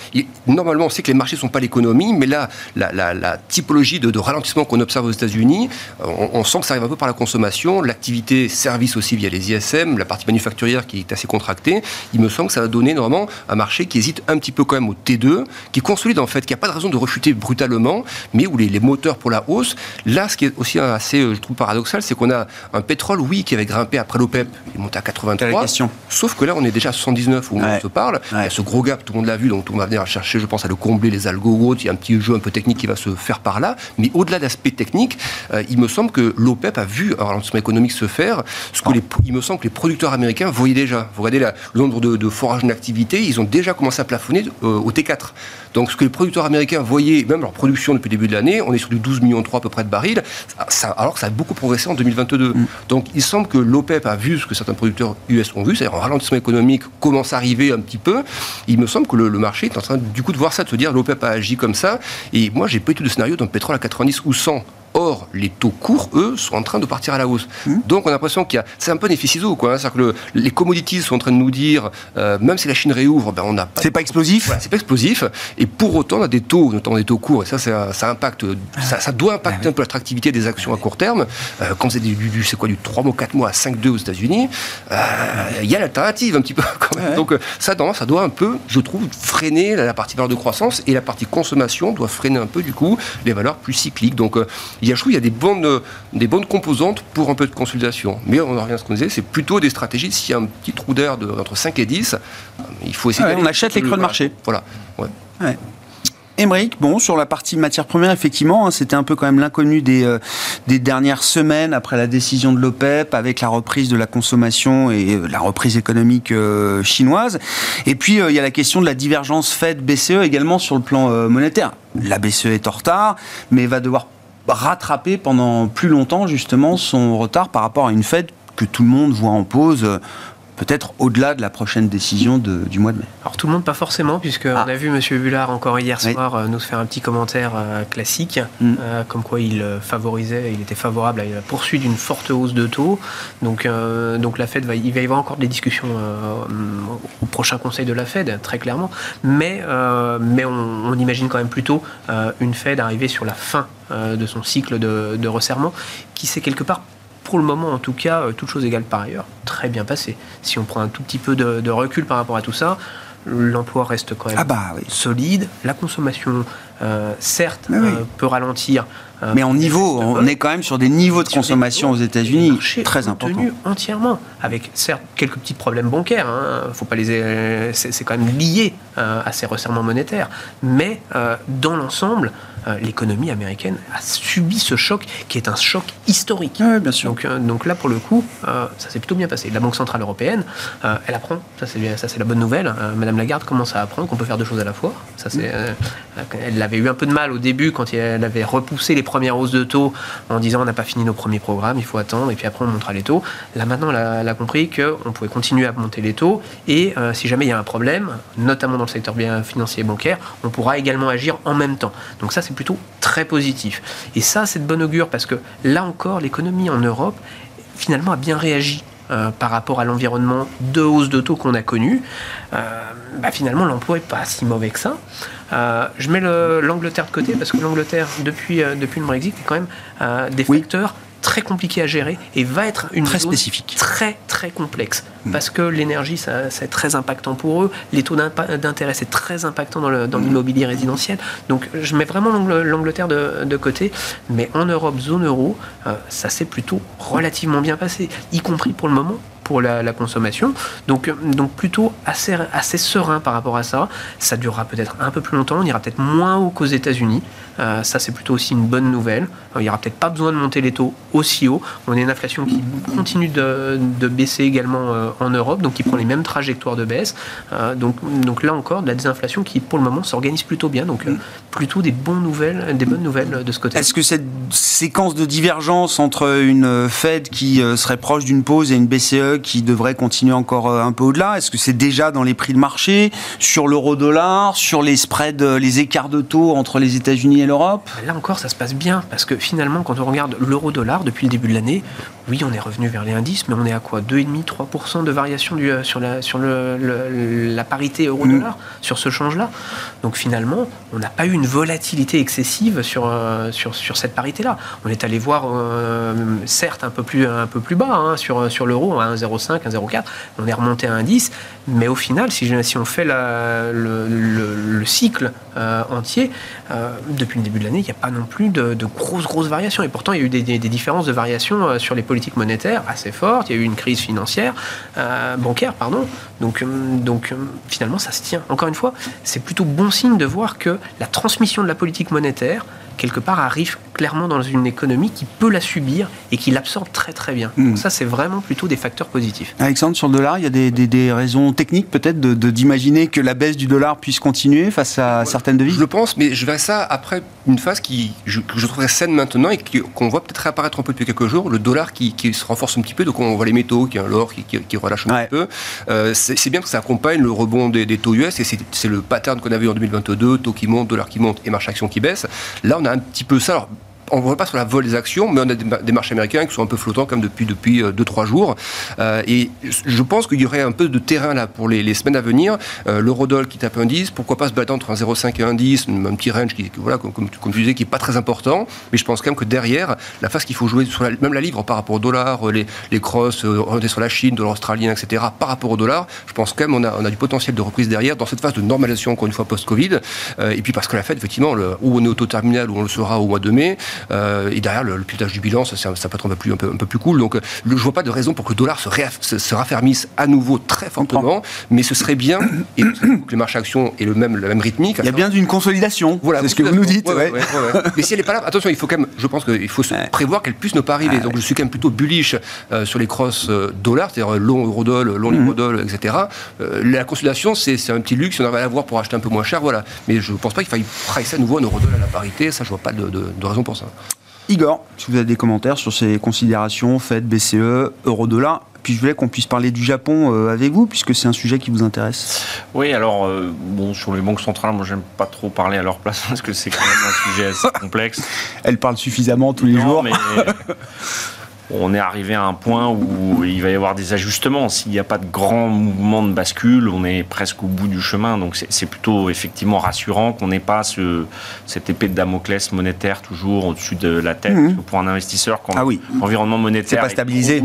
normalement, on sait que les marchés ne sont pas l'économie, mais là, la, typologie de, ralentissement qu'on observe aux États-Unis, on, sent que ça arrive un peu par la consommation, l'activité service aussi via les ISM, la partie manufacturière qui est assez contractée. Il me semble que ça va donner normalement un marché qui hésite un petit peu quand même au T2, qui consolide en fait, qui n'a pas de raison de rechuter brutalement, mais où les, moteurs pour la hausse. Là, ce qui est aussi assez, je trouve, paradoxal, c'est qu'on a un pétrole, oui, qui avait grimpé après l'OPEP, il monte à 83. Sauf que là, on est déjà à 79 où on se parle gros gap, tout le monde l'a vu, donc monde va venir chercher, je pense, à le combler, les algos Il y a un petit jeu un peu technique qui va se faire par là. Mais au-delà d'aspect technique, euh, il me semble que l'OPEP a vu un ralentissement économique se faire, ce que les, il me semble que les producteurs américains voyaient déjà. Vous regardez le nombre de, de forages d'activité, ils ont déjà commencé à plafonner euh, au T4. Donc ce que les producteurs américains voyaient, même leur production depuis le début de l'année, on est sur du 12 millions 3 à peu près de barils, alors que ça a beaucoup progressé en 2022. Mm. Donc il semble que l'OPEP a vu ce que certains producteurs US ont vu, c'est-à-dire un ralentissement économique commence à arriver un petit peu. Il me semble que le, marché est en train du coup de voir ça, de se dire l'OPEP a agi comme ça. Et moi, j'ai pas eu tout de scénario d'un pétrole à 90 ou 100 Or, les taux courts, eux, sont en train de partir à la hausse. Mmh. Donc, on a l'impression qu'il y a. C'est un peu des quoi. Hein. C'est-à-dire que les commodities sont en train de nous dire, euh, même si la Chine réouvre, ben, on n'a pas. C'est pas explosif? C'est pas explosif. Et pour autant, on a des taux, notamment des taux courts, et ça, ça, impacte. Ça, doit impacter ah un peu l'attractivité des actions à court terme. Euh, quand c'est du, du, c'est quoi, du 3 mois, 4 mois à 5,2 aux États-Unis, euh, il y a l'alternative un petit peu (laughs) quand même. Donc, ça, ça doit un peu, je trouve, freiner la partie valeur de croissance et la partie consommation doit freiner un peu, du coup, les valeurs plus cycliques. Donc, il y a, je trouve, il y a des bonnes des bonnes composantes pour un peu de consolidation. Mais on en revient à ce qu'on disait, c'est plutôt des stratégies. S'il y a un petit trou d'air entre 5 et 10, il faut essayer. on achète les creux de marché. Voilà. Ouais. Émeric, bon, sur la partie matière première, effectivement, hein, c'était un peu quand même l'inconnu des, euh, des dernières semaines après la décision de l'OPEP, avec la reprise de la consommation et euh, la reprise économique euh, chinoise. Et puis, il y a la question de la divergence Fed-BCE également sur le plan monétaire. La BCE est en retard, mais va devoir rattraper pendant plus longtemps justement son retard par rapport à une fête que tout le monde voit en pause euh, peut-être au-delà de la prochaine décision du mois de mai. Alors tout le monde, pas forcément, puisque ah. on a vu M. Bullard encore hier soir euh, nous faire un petit commentaire euh, classique, mm. comme quoi il favorisait, il était favorable à la poursuite d'une forte hausse de taux. Donc, donc la Fed, va, il va y avoir encore des discussions au prochain conseil de la Fed, très clairement, mais, mais on, on, imagine quand même plutôt une Fed arriver sur la fin euh, de son cycle de, resserrement, qui s'est quelque part pour le moment en tout cas, euh, toute chose égale par ailleurs, très bien passé. Si on prend un tout petit peu de, recul par rapport à tout ça, l'emploi reste quand même ah bah solide, la consommation, euh, certes, peut ralentir. Mais en niveau, on est quand même sur des niveaux de consommation aux États-Unis très importants. entièrement, avec certes quelques petits problèmes bancaires. Hein, faut pas les, c'est quand même lié à ces resserrements monétaires. Mais dans l'ensemble, euh, l'économie américaine a subi ce choc qui est un choc historique. bien sûr. Donc, euh, donc, là, pour le coup, euh, ça s'est plutôt bien passé. La Banque Centrale Européenne, elle apprend, ça c'est, ça c'est la bonne nouvelle. Madame Lagarde commence à apprendre qu'on peut faire deux choses à la fois. Ça, c'est, elle avait eu un peu de mal au début quand elle avait repoussé les premières hausses de taux en disant on n'a pas fini nos premiers programmes, il faut attendre et puis après on montera les taux. Là maintenant, elle a, compris qu'on pouvait continuer à monter les taux et euh, si jamais il y a un problème, notamment dans le secteur financier et bancaire, on pourra également agir en même temps. Donc ça, c'est plutôt très positif. Et ça, c'est de bon augure parce que là encore, l'économie en Europe finalement a bien réagi euh, par rapport à l'environnement de hausse de taux qu'on a connu, euh, bah, finalement l'emploi n'est pas si mauvais que ça. Euh, je mets l'Angleterre de côté parce que l'Angleterre, depuis, depuis le Brexit, est quand même des facteurs très compliqué à gérer et va être une très spécifique, très très complexe mm. parce que l'énergie ça, c'est très impactant pour eux, les taux d'intérêt c'est très impactant dans mm. l'immobilier résidentiel. Donc je mets vraiment l'Angleterre de, côté, mais en Europe zone euro, euh, ça s'est plutôt relativement bien passé, y compris pour le moment pour la, consommation. Donc, donc plutôt assez, assez serein par rapport à ça. Ça durera peut-être un peu plus longtemps, on ira peut-être moins haut qu'aux États-Unis. Euh, ça, c'est plutôt aussi une bonne nouvelle. Euh, il n'y aura peut-être pas besoin de monter les taux aussi haut. On a une inflation qui continue de, de baisser également euh, en Europe, donc qui prend les mêmes trajectoires de baisse. donc, donc là encore, de la désinflation qui, pour le moment, s'organise plutôt bien. Donc plutôt des, bonnes nouvelles, des bonnes nouvelles de ce côté. Est-ce que cette séquence de divergence entre une Fed qui serait proche d'une pause et une BCE qui devrait continuer encore un peu au-delà, est-ce que c'est déjà dans les prix de marché, sur l'euro-dollar, sur les spreads, les écarts de taux entre les États-Unis et l'Europe? Là encore, ça se passe bien, parce que finalement, quand on regarde l'euro-dollar depuis le début de l'année, oui, on est revenu vers les indices, mais on est à quoi? 2,5-3% de variation du, euh, sur, la, sur le, la parité euro-dollar, mm. sur ce change-là. Donc finalement, on n'a pas eu une volatilité excessive sur, euh, sur, sur cette parité-là. On est allé voir, euh, certes, un peu plus, un peu plus bas hein, sur, sur l'euro, à 1,05, 1,04, on est remonté à 1,10, mais au final, si, si on fait la, le, le, cycle entier, depuis le début de l'année, il n'y a pas non plus de, grosses, grosses variations. Et pourtant, il y a eu des, des, des différences de variation sur les politiques monétaire assez forte, il y a eu une crise financière, euh, bancaire, pardon. Donc, euh, donc euh, finalement, ça se tient. Encore une fois, c'est plutôt bon signe de voir que la transmission de la politique monétaire, quelque part, arrive clairement dans une économie qui peut la subir et qui l'absorbe très très bien. Hmm. Donc ça, c'est vraiment plutôt des facteurs positifs. Alexandre, sur le dollar, il y a des, des, raisons techniques peut-être d'imaginer de, d'imaginer que la baisse du dollar puisse continuer face à certaines devises? Je le pense, mais je verrai ça après une phase qui, je, que je trouverais saine maintenant et qu'on voit peut-être réapparaître un peu depuis quelques jours, le dollar qui, qui, se renforce un petit peu, donc on voit les métaux, qui l'or qui, qui, relâche un petit peu. Euh, c'est bien que ça accompagne le rebond des, des taux US et c'est le pattern qu'on avait en 2022, taux qui monte, dollar qui monte et marché action qui baisse. Là, on a un petit peu ça. Alors, on ne voit pas sur la vol des actions, mais on a des, marchés américains qui sont un peu flottants comme depuis depuis 2-3 euh, jours. Euh, et je pense qu'il y aurait un peu de terrain là pour les, semaines à venir. Euh, L'eurodoll qui tape un 10, pourquoi pas se battre entre un 0,5 et un 10, un petit range qui, voilà, comme, comme, tu disais, qui n'est pas très important. Mais je pense quand même que derrière, la phase qu'il faut jouer sur même la livre par rapport au dollar, les, les crosses orientés sur la Chine, dollar australien, etc., par rapport au dollar, je pense quand même on a, on a du potentiel de reprise derrière dans cette phase de normalisation, encore une fois, post-Covid. et puis parce que la Fed, effectivement, le, où on est au terminal, où on le sera au mois de mai, euh, et derrière, le, le, pilotage du bilan, ça, ça, peut être un peu, plus, un, peu, un peu plus cool. Donc, euh, je ne vois pas de raison pour que le dollar se, se, raffermisse à nouveau très fortement, mais ce serait bien, et que les marchés actions aient le même, la même rythmique. Il y a bien d'une consolidation, voilà, c'est ce que vous nous dites. mais si elle n'est pas là, attention, il faut quand même, je pense qu'il faut se prévoir qu'elle puisse ne pas arriver. Donc, je suis quand même plutôt bullish euh, sur les crosses dollars, c'est-à-dire long euro-doll, long mmh. euro etc. la consolidation, c'est un petit luxe, on arrive à l'avoir pour acheter un peu moins cher, voilà. Mais je ne pense pas qu'il faille pricer à nouveau un euro-doll à la parité, ça, je vois pas de, de, de raison pour ça. Igor, si vous avez des commentaires sur ces considérations, Fed, BCE, euro-dollar, puis je voulais qu'on puisse parler du Japon euh, avec vous, puisque c'est un sujet qui vous intéresse. Oui, alors, euh, bon, sur les banques centrales, moi, j'aime pas trop parler à leur place, (laughs) parce que c'est quand même un sujet assez (laughs) complexe. Elles parlent suffisamment tous les jours. Mais (laughs) on est arrivé à un point où il va y avoir des ajustements. S'il n'y a pas de grand mouvement de bascule, on est presque au bout du chemin. Donc c'est plutôt effectivement rassurant qu'on n'ait pas ce, cette épée de Damoclès monétaire toujours au-dessus de la tête. Mhm. Pour un investisseur, quand ah l'environnement monétaire est, stabilisé.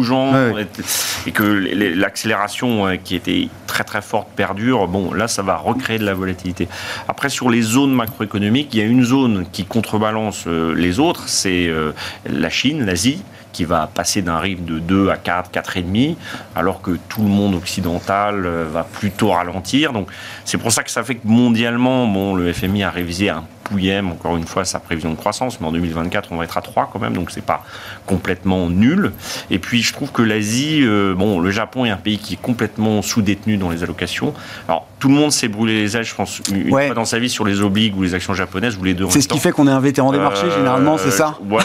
et que l'accélération euh, qui était très très forte perdure, bon là ça va recréer de la volatilité. Après sur les zones macroéconomiques, il y a une zone qui contrebalance euh, les autres, c'est euh, la Chine, l'Asie qui va passer d'un rythme de 2 à 4, 4,5, alors que tout le monde occidental euh, va plutôt ralentir. Donc c'est pour ça que ça fait que mondialement, bon, le FMI a révisé un Pouillem, encore une fois, sa prévision de croissance, mais en 2024, on va être à 3 quand même, donc c'est pas complètement nul. Et puis, je trouve que l'Asie, euh, bon, le Japon est un pays qui est complètement sous-détenu dans les allocations. Alors, tout le monde s'est brûlé les ailes, je pense, une Ouais. fois dans sa vie sur les obligues ou les actions japonaises, ou les deux C'est ce qui fait qu'on est un vétéran des marchés, Euh, généralement, c'est ça Ouais,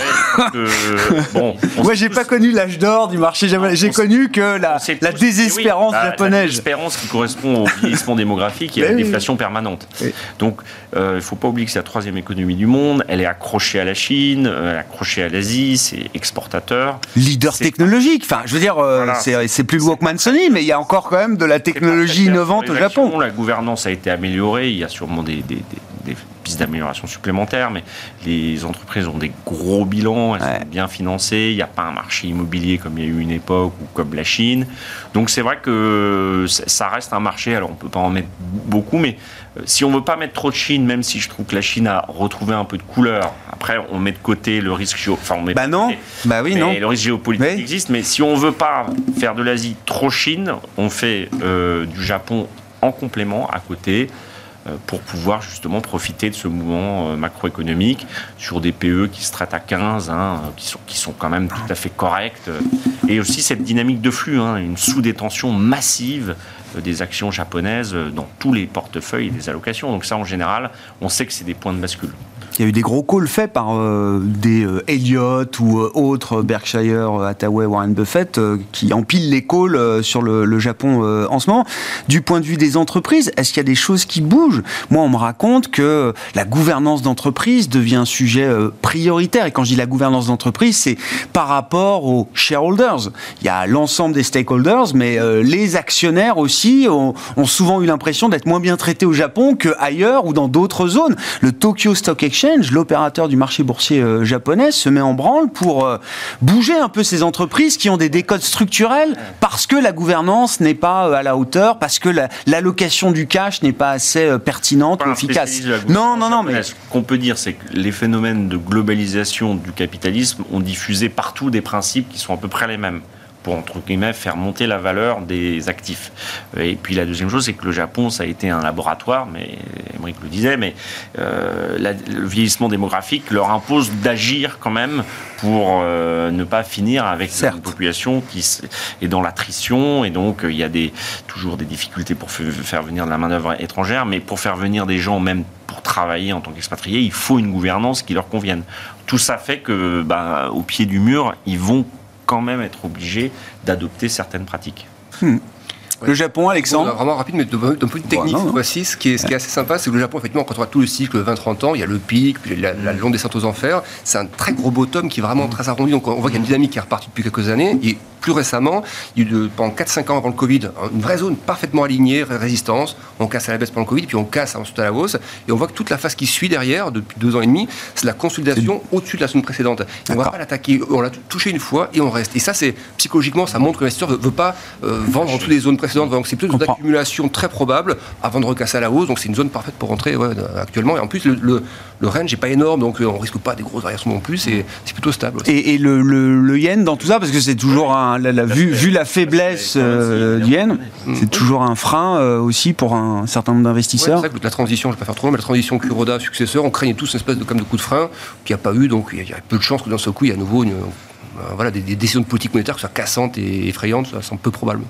que, (laughs) bon. on Moi, sait j'ai pas connu l'âge d'or du marché japonais. J'ai connu que la, la tous- désespérance oui, la- La japonaise. désespérance qui correspond au vieillissement (laughs) démographique et à la Mais oui. déflation permanente. Oui. Donc, euh, il ne faut pas oublier que c'est la troisième économie du monde. Elle est accrochée à la Chine, euh, elle est accrochée à l'Asie, c'est exportateur. Leader technologique. Enfin, je veux dire, euh, Voilà. c'est plus Walkman Sony, mais il y a encore quand même de la technologie innovante au Japon. La gouvernance a été améliorée. Il y a sûrement des, des- des- des pistes d'amélioration supplémentaires, mais les entreprises ont des gros bilans, elles Ouais. sont bien financées. Il n'y a pas un marché immobilier comme il y a eu une époque ou comme la Chine. Donc c'est vrai que ça reste un marché. Alors on peut pas en mettre beaucoup, mais euh, si on veut pas mettre trop de Chine, même si je trouve que la Chine a retrouvé un peu de couleur, après on met de côté le risque géo. Enfin, on met Bah non, côté. bah oui, Mais non. le risque géopolitique Oui. existe, mais si on veut pas faire de l'Asie trop Chine, on fait euh, du Japon en complément à côté pour pouvoir justement profiter de ce mouvement euh, macroéconomique sur des PE qui se traitent à 15, hein, euh, qui, sont, qui sont quand même tout à fait corrects. euh, Et aussi cette dynamique de flux, hein, une sous-détention massive euh, des actions japonaises euh, dans tous les portefeuilles et des allocations. Donc ça, en général, on sait que c'est des points de bascule. Il y a eu des gros calls faits par euh, des euh, Elliott ou euh, autres, Berkshire, Hathaway, Warren Buffett, qui empilent les calls sur le, Japon en ce moment. Du point de vue des entreprises, est-ce qu'il y a des choses qui bougent? Moi, on me raconte que la gouvernance d'entreprise devient un sujet prioritaire. Et quand je dis la gouvernance d'entreprise, c'est par rapport aux shareholders. Il y a l'ensemble des stakeholders, mais les actionnaires aussi ont, ont souvent eu l'impression d'être moins bien traités au Japon qu'ailleurs ou dans d'autres zones. Le Tokyo Stock Exchange, l'opérateur du marché boursier euh, japonais, se met en branle pour euh, bouger un peu ces entreprises qui ont des décodes structurels parce que la gouvernance n'est pas euh, à la hauteur, parce que la- l'allocation du cash n'est pas assez pertinente pas ou efficace. Non, non, non, mais. Ce qu'on peut dire, c'est que les phénomènes de globalisation du capitalisme ont diffusé partout des principes qui sont à peu près les mêmes pour, entre guillemets, faire monter la valeur des actifs. Et puis la deuxième chose, c'est que le Japon, ça a été un laboratoire, mais Émeric le disait, mais euh, la- le vieillissement démographique leur impose d'agir quand même pour euh, ne pas finir avec Certes. une population qui est dans l'attrition et donc il y a des, toujours des difficultés pour faire venir de la main-d'œuvre étrangère, mais pour faire venir des gens, même pour travailler en tant qu'expatriés, il faut une gouvernance qui leur convienne. Tout ça fait que, bah, au pied du mur, ils vont quand même être obligés d'adopter certaines pratiques. Le Japon, Alexandre vraiment rapide, mais d'un point de vue technique, cette fois-ci, ce qui est, ce qui est assez sympa, c'est que le Japon, effectivement, quand on voit tout le cycle 20-30 ans, il y a le pic, puis la, la longue descente aux enfers. C'est un très gros bottom qui est vraiment très arrondi. Donc, on voit qu'il y a une dynamique qui est repartie depuis quelques années. Et plus récemment, il y a eu de- pendant 4-5 ans avant le Covid, une vraie zone parfaitement alignée, ré- résistance. On casse à la baisse pendant le Covid, puis on casse ensuite à la hausse. Et on voit que toute la phase qui suit derrière, depuis deux ans et demi, c'est la consolidation au-dessus de la zone précédente. Et on ne va pas l'attaquer. On l'a touché une fois et on reste. Et ça, c'est psychologiquement, ça montre que l'investisseur ne veut pas euh, vendre dans toutes les zones précédentes. Donc, c'est plutôt une d'accumulation très probable avant de recasser à la hausse. Donc, c'est une zone parfaite pour rentrer ouais, actuellement. Et en plus, le, le, le range n'est pas énorme, donc euh, on risque pas des grosses variations non plus. C'est c'est plutôt stable. aussi. Et, et le, le- le yen dans tout ça, parce que c'est toujours un, la, la- vu, vu la faiblesse euh, du yen, c'est toujours un frein euh, aussi pour un certain nombre Ouais, d'investisseurs. c'est vrai que la transition, je ne vais pas faire trop long, mais la transition Kuroda successeur, on craignait tous une espèce de, comme de coup de frein qu'il n'y a pas eu, donc il y, a- il y a peu de chances que d'un seul coup, il y a à nouveau une, voilà, des, des décisions de politique monétaire qui soient cassantes et effrayantes, ça semble peu probable.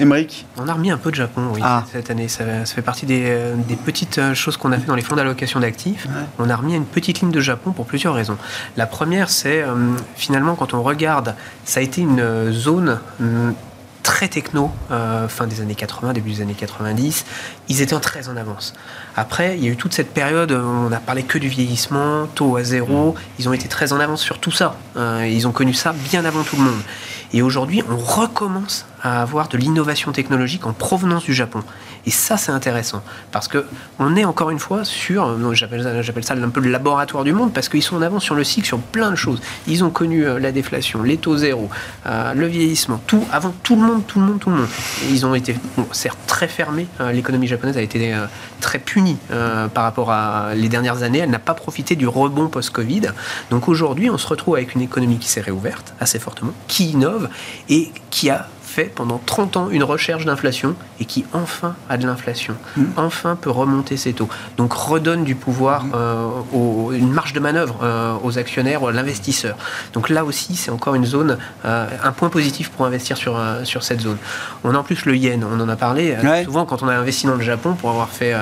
Émeric On a remis un peu de Japon, oui, Ah. cette année. Ça, ça fait partie des, euh, des petites euh, choses qu'on a fait dans les fonds d'allocation d'actifs. On a remis une petite ligne de Japon pour plusieurs raisons. La première, c'est euh, finalement quand on regarde, ça a été une zone hum, très techno, euh, fin des années 80, début des années 90. Ils étaient en très en avance. Après, il y a eu toute cette période, où on a parlé que du vieillissement, taux à zéro. Ils ont été très en avance sur tout ça. Euh, ils ont connu ça bien avant tout le monde. Et aujourd'hui, on recommence à avoir de l'innovation technologique en provenance du Japon. Et ça, c'est intéressant. Parce que on est encore une fois sur, euh, j'appelle ça, ça un peu le laboratoire du monde, parce qu'ils sont en avance sur le cycle sur plein de choses. Ils ont connu euh, la déflation, les taux zéro, euh, le vieillissement, tout, avant tout le monde, tout le monde, tout le monde. Ils ont été, certes, très fermés. L'économie japonaise a été très punie par rapport à les dernières années. Elle n'a pas profité du rebond post-Covid. Donc aujourd'hui, on se retrouve avec une économie qui s'est réouverte assez fortement, qui innove et qui a fait pendant 30 ans une recherche d'inflation et qui enfin a de l'inflation, mm. enfin peut remonter ses taux. Donc redonne du pouvoir, mm. euh, une marge de manœuvre euh, aux actionnaires, à l'investisseur. Donc là aussi, c'est encore une zone, euh, un point positif pour investir sur, sur cette zone. On a en plus le yen, on en a parlé. Souvent, quand on a investi dans le Japon, pour avoir fait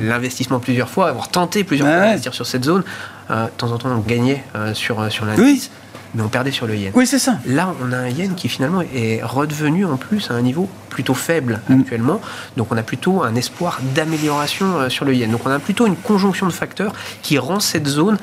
l'investissement plusieurs fois, avoir tenté plusieurs fois d'investir sur cette zone, de temps en temps, on gagnait sur, sur l'indice mais on perdait sur le yen. Oui, c'est ça. Là, on a un yen qui finalement est redevenu en plus à un niveau plutôt faible mm. actuellement. Donc on a plutôt un espoir d'amélioration euh, sur le yen. Donc on a plutôt une conjonction de facteurs qui rend cette zone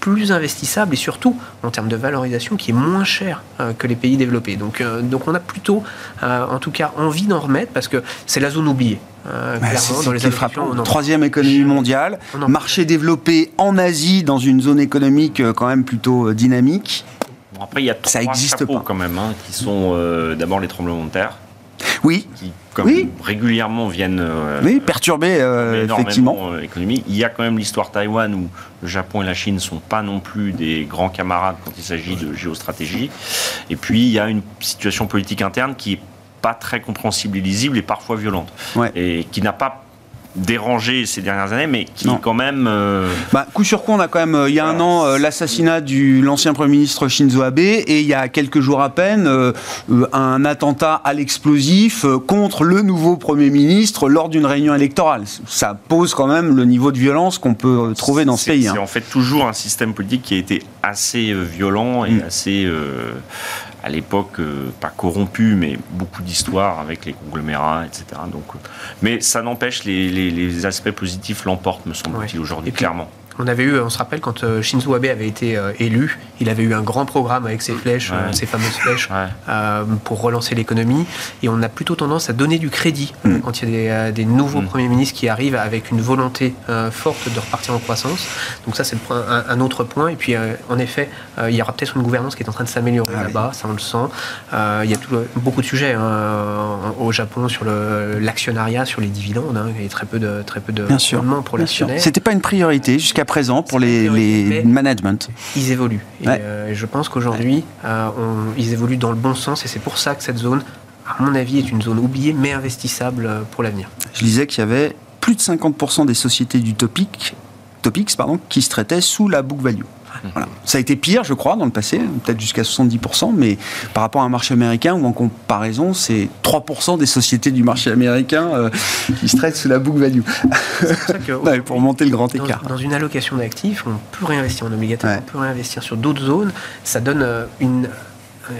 plus investissable et surtout en termes de valorisation qui est moins chère euh, que les pays développés. Donc, euh, donc on a plutôt, en tout cas, envie d'en remettre parce que c'est la zone oubliée. clairement, dans les frappant. Troisième économie mondiale, marché développé en Asie dans une zone économique quand même plutôt dynamique après, il y a trois ça existe pas. quand même, hein, qui sont euh, d'abord les tremblements de terre. Oui. Qui, comme régulièrement viennent euh, oui, perturber euh, effectivement l'économie. Il y a quand même l'histoire Taïwan où le Japon et la Chine ne sont pas non plus des grands camarades quand il s'agit de géostratégie. Et puis il y a une situation politique interne qui est pas très compréhensible et lisible et parfois violente. Et qui n'a pas dérangé ces dernières années, mais qui quand même. Euh, bah, coup sur coup, on a quand même, euh, il y a un an, euh, l'assassinat de l'ancien Premier ministre Shinzo Abe, et il y a quelques jours à peine, un attentat à l'explosif contre le nouveau Premier ministre lors d'une réunion électorale. Ça pose quand même le niveau de violence qu'on peut trouver dans ce pays. Hein. C'est en fait toujours un système politique qui a été assez violent et mm. assez à l'époque, euh, pas corrompu, mais beaucoup d'histoires avec les conglomérats, etc. Donc, euh, mais ça n'empêche, les, les, aspects positifs l'emportent, me semble-t-il, aujourd'hui, clairement. On avait eu, on se rappelle quand euh, Shinzo Abe avait été euh, élu, il avait eu un grand programme avec ses flèches, euh, ses fameuses flèches, pour relancer l'économie. Et on a plutôt tendance à donner du crédit mm. quand il y a des, nouveaux mm. premiers ministres qui arrivent avec une volonté forte de repartir en croissance. Donc ça, c'est un, autre point. Et puis, en effet, il y aura peut-être une gouvernance qui est en train de s'améliorer ah là-bas, ça on le sent. il y a beaucoup de sujets hein, au Japon sur l'actionnariat, sur les dividendes. Hein. il y a très peu de très peu de pour l'actionnaire. C'était pas une priorité jusqu'à présent pour les, les management Ils évoluent. Euh, et, je pense qu'aujourd'hui, euh, ils évoluent dans le bon sens et c'est pour ça que cette zone, à mon avis, est une zone oubliée mais investissable euh, pour l'avenir. Je disais qu'il y avait plus de 50% des sociétés du Topic, Topics pardon, qui se traitaient sous la book value. Ça a été pire, je crois, dans le passé, peut-être jusqu'à 70%, mais par rapport à un marché américain, où en comparaison, c'est 3% des sociétés du marché américain euh, qui se traitent sous la book value. Pour, (laughs) pour monter le grand écart. Dans, une allocation d'actifs, on peut réinvestir en obligataire, on peut réinvestir sur d'autres zones. Ça donne euh, une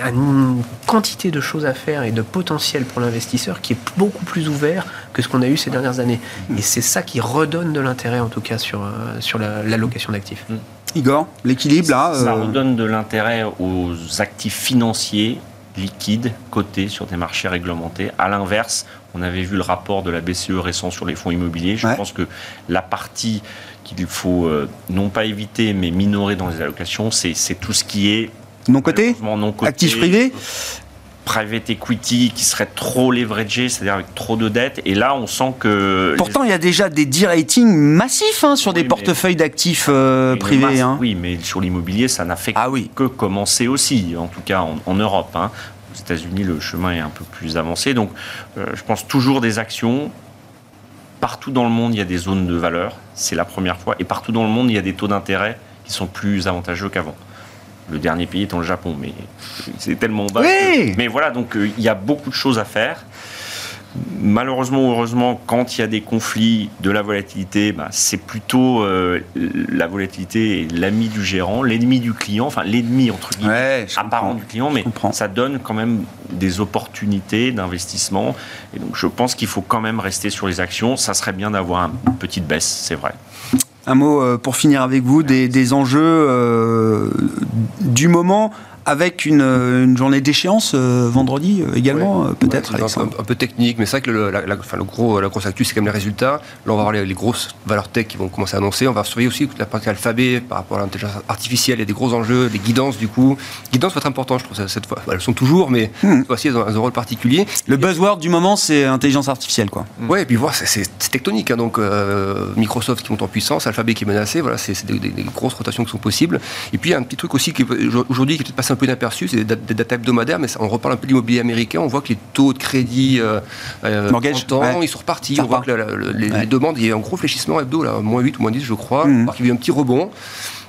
une quantité de choses à faire et de potentiel pour l'investisseur qui est beaucoup plus ouvert que ce qu'on a eu ces dernières années. Et c'est ça qui redonne de l'intérêt, en tout cas, sur, euh, sur l'allocation d'actifs. Mm. Igor, l'équilibre là Ça euh, redonne de l'intérêt aux actifs financiers liquides cotés sur des marchés réglementés. À l'inverse, on avait vu le rapport de la BCE récent sur les fonds immobiliers. Je pense que la partie qu'il faut euh, non pas éviter mais minorer dans les allocations, c'est tout ce qui est non coté, non coté Actifs privés private equity qui serait trop leveragé, c'est-à-dire avec trop de dettes. Et là, on sent que... Pourtant, il y a déjà des de-ratings massifs hein, sur des portefeuilles d'actifs euh, privés. Hein. Oui, mais sur l'immobilier, ça n'a fait ah que commencer aussi, en tout cas en, Europe. Hein. Aux États-Unis, le chemin est un peu plus avancé. Donc, euh, je pense toujours des actions. Partout dans le monde, il y a des zones de valeur. C'est la première fois. Et partout dans le monde, il y a des taux d'intérêt qui sont plus avantageux qu'avant. Le dernier pays étant le Japon, mais c'est tellement bas. Mais voilà, donc euh, il y a beaucoup de choses à faire. Malheureusement ou heureusement, quand il y a des conflits, de la volatilité, bah, c'est plutôt euh, la volatilité l'ami du gérant, l'ennemi du client, enfin l'ennemi entre guillemets apparent du client, mais ça donne quand même des opportunités d'investissement. Et donc je pense qu'il faut quand même rester sur les actions. Ça serait bien d'avoir une petite baisse, c'est vrai. Un mot euh, pour finir avec vous des, enjeux euh, du moment avec une, une journée d'échéance euh, vendredi euh, également, euh, peut-être un, peu technique, mais c'est vrai que le, la, enfin, le, gros, la grosse actu, c'est quand même les résultats. Là, on va voir les, grosses valeurs tech qui vont commencer à annoncer. On va surveiller aussi la partie alphabet par rapport à l'intelligence artificielle. Il y a des gros enjeux, des guidances du coup. Guidance va être important, je trouve, cette fois. elles sont toujours, mais hmm. cette fois-ci, elles ont un rôle particulier. Le buzzword du moment, c'est intelligence artificielle, quoi. Hmm. Ouais, et puis voir, c'est tectonique. Hein, donc, Microsoft qui monte en puissance, Alphabet qui est menacé, voilà, c'est des, grosses rotations qui sont possibles. Et puis, il y a un petit truc aussi qui aujourd'hui qui est peut-être passé un peu inaperçues, c'est des, datas hebdomadaires, mais on reparle un peu de l'immobilier américain, on voit que les taux de crédit euh, euh temps, ils sont repartis. on voit que les, demandes, il y a un gros fléchissement hebdo, là, moins 8 ou moins 10, je crois, mmh. qu'il y a eu un petit rebond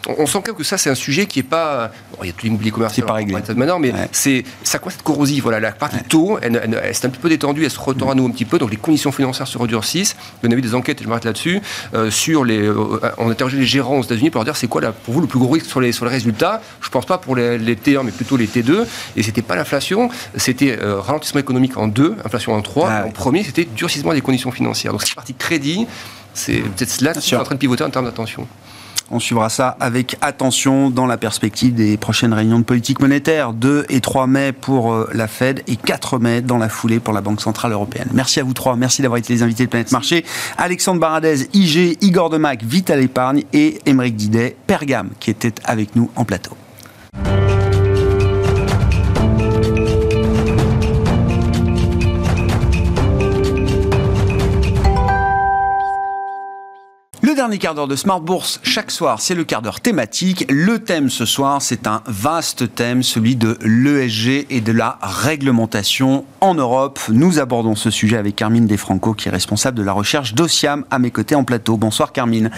on, sent quand même que ça, c'est un sujet qui est pas. il y a tout l'immobilier commercial, pas réglé. Maintenant, mais c'est ça quoi cette corrosive. Voilà, la partie taux, elle, s'est un petit peu détendue, elle se retend à nous un petit peu. Donc les conditions financières se redurcissent. On a vu des enquêtes, je m'arrête là-dessus, euh, sur les. Euh, on a interrogé les gérants aux États-Unis pour leur dire c'est quoi pour vous le plus gros risque sur les sur les résultats. Je pense pas pour les, T1, mais plutôt les T2. Et c'était pas l'inflation, c'était euh, ralentissement économique en 2, inflation en 3. Ah en premier, c'était durcissement des conditions financières. Donc cette partie crédit, c'est peut-être là qui est en train de pivoter en termes d'attention. On suivra ça avec attention dans la perspective des prochaines réunions de politique monétaire. 2 et 3 mai pour euh, la Fed et 4 mai dans la foulée pour la Banque Centrale Européenne. Merci à vous trois. Merci d'avoir été les invités de Planète Marché. Alexandre Baradez, IG, Igor Demac, Vite à l'épargne et Émeric Didet, Pergame, qui était avec nous en plateau. Dernier quart d'heure de Smart Bourse, chaque soir, c'est le quart d'heure thématique. Le thème ce soir, c'est un vaste thème, celui de l'ESG et de la réglementation en Europe. Nous abordons ce sujet avec Carmine Defranco, qui est responsable de la recherche d'Ociam à mes côtés en plateau. Bonsoir Carmine.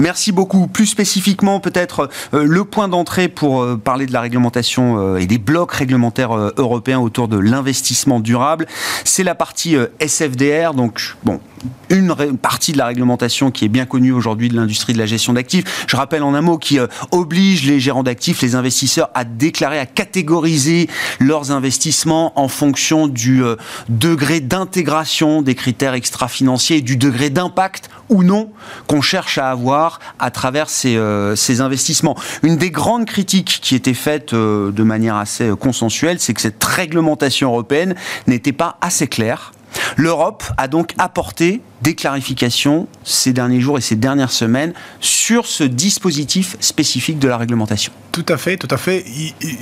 Merci beaucoup. Plus spécifiquement, peut-être euh, le point d'entrée pour euh, parler de la réglementation euh, et des blocs réglementaires européens autour de l'investissement durable. C'est la partie SFDR. Donc, bon, une partie de la réglementation qui est bien connue aujourd'hui de l'industrie de la gestion d'actifs. Je rappelle en un mot qui euh, oblige les gérants d'actifs, les investisseurs à déclarer, à catégoriser leurs investissements en fonction du euh, degré d'intégration des critères extra-financiers et du degré d'impact ou non qu'on cherche à avoir à travers ces, euh, ces, investissements. Une des grandes critiques qui était faite de manière assez consensuelle, c'est que cette réglementation européenne n'était pas assez claire L'Europe a donc apporté des clarifications ces derniers jours et ces dernières semaines sur ce dispositif spécifique de la réglementation. Tout à fait, tout à fait.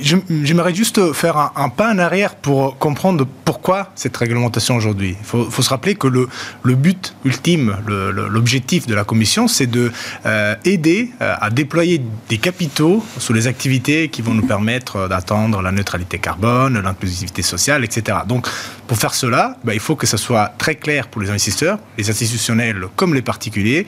J'aimerais juste faire un, pas en arrière pour comprendre pourquoi cette réglementation aujourd'hui. Il faut, se rappeler que le, but ultime, l'objectif de la Commission, c'est de euh, aider euh, à déployer des capitaux sur les activités qui vont nous permettre d'atteindre la neutralité carbone, l'inclusivité sociale, etc. Donc, pour faire cela, bah, il faut que ça soit très clair pour les investisseurs, les institutionnels comme les particuliers,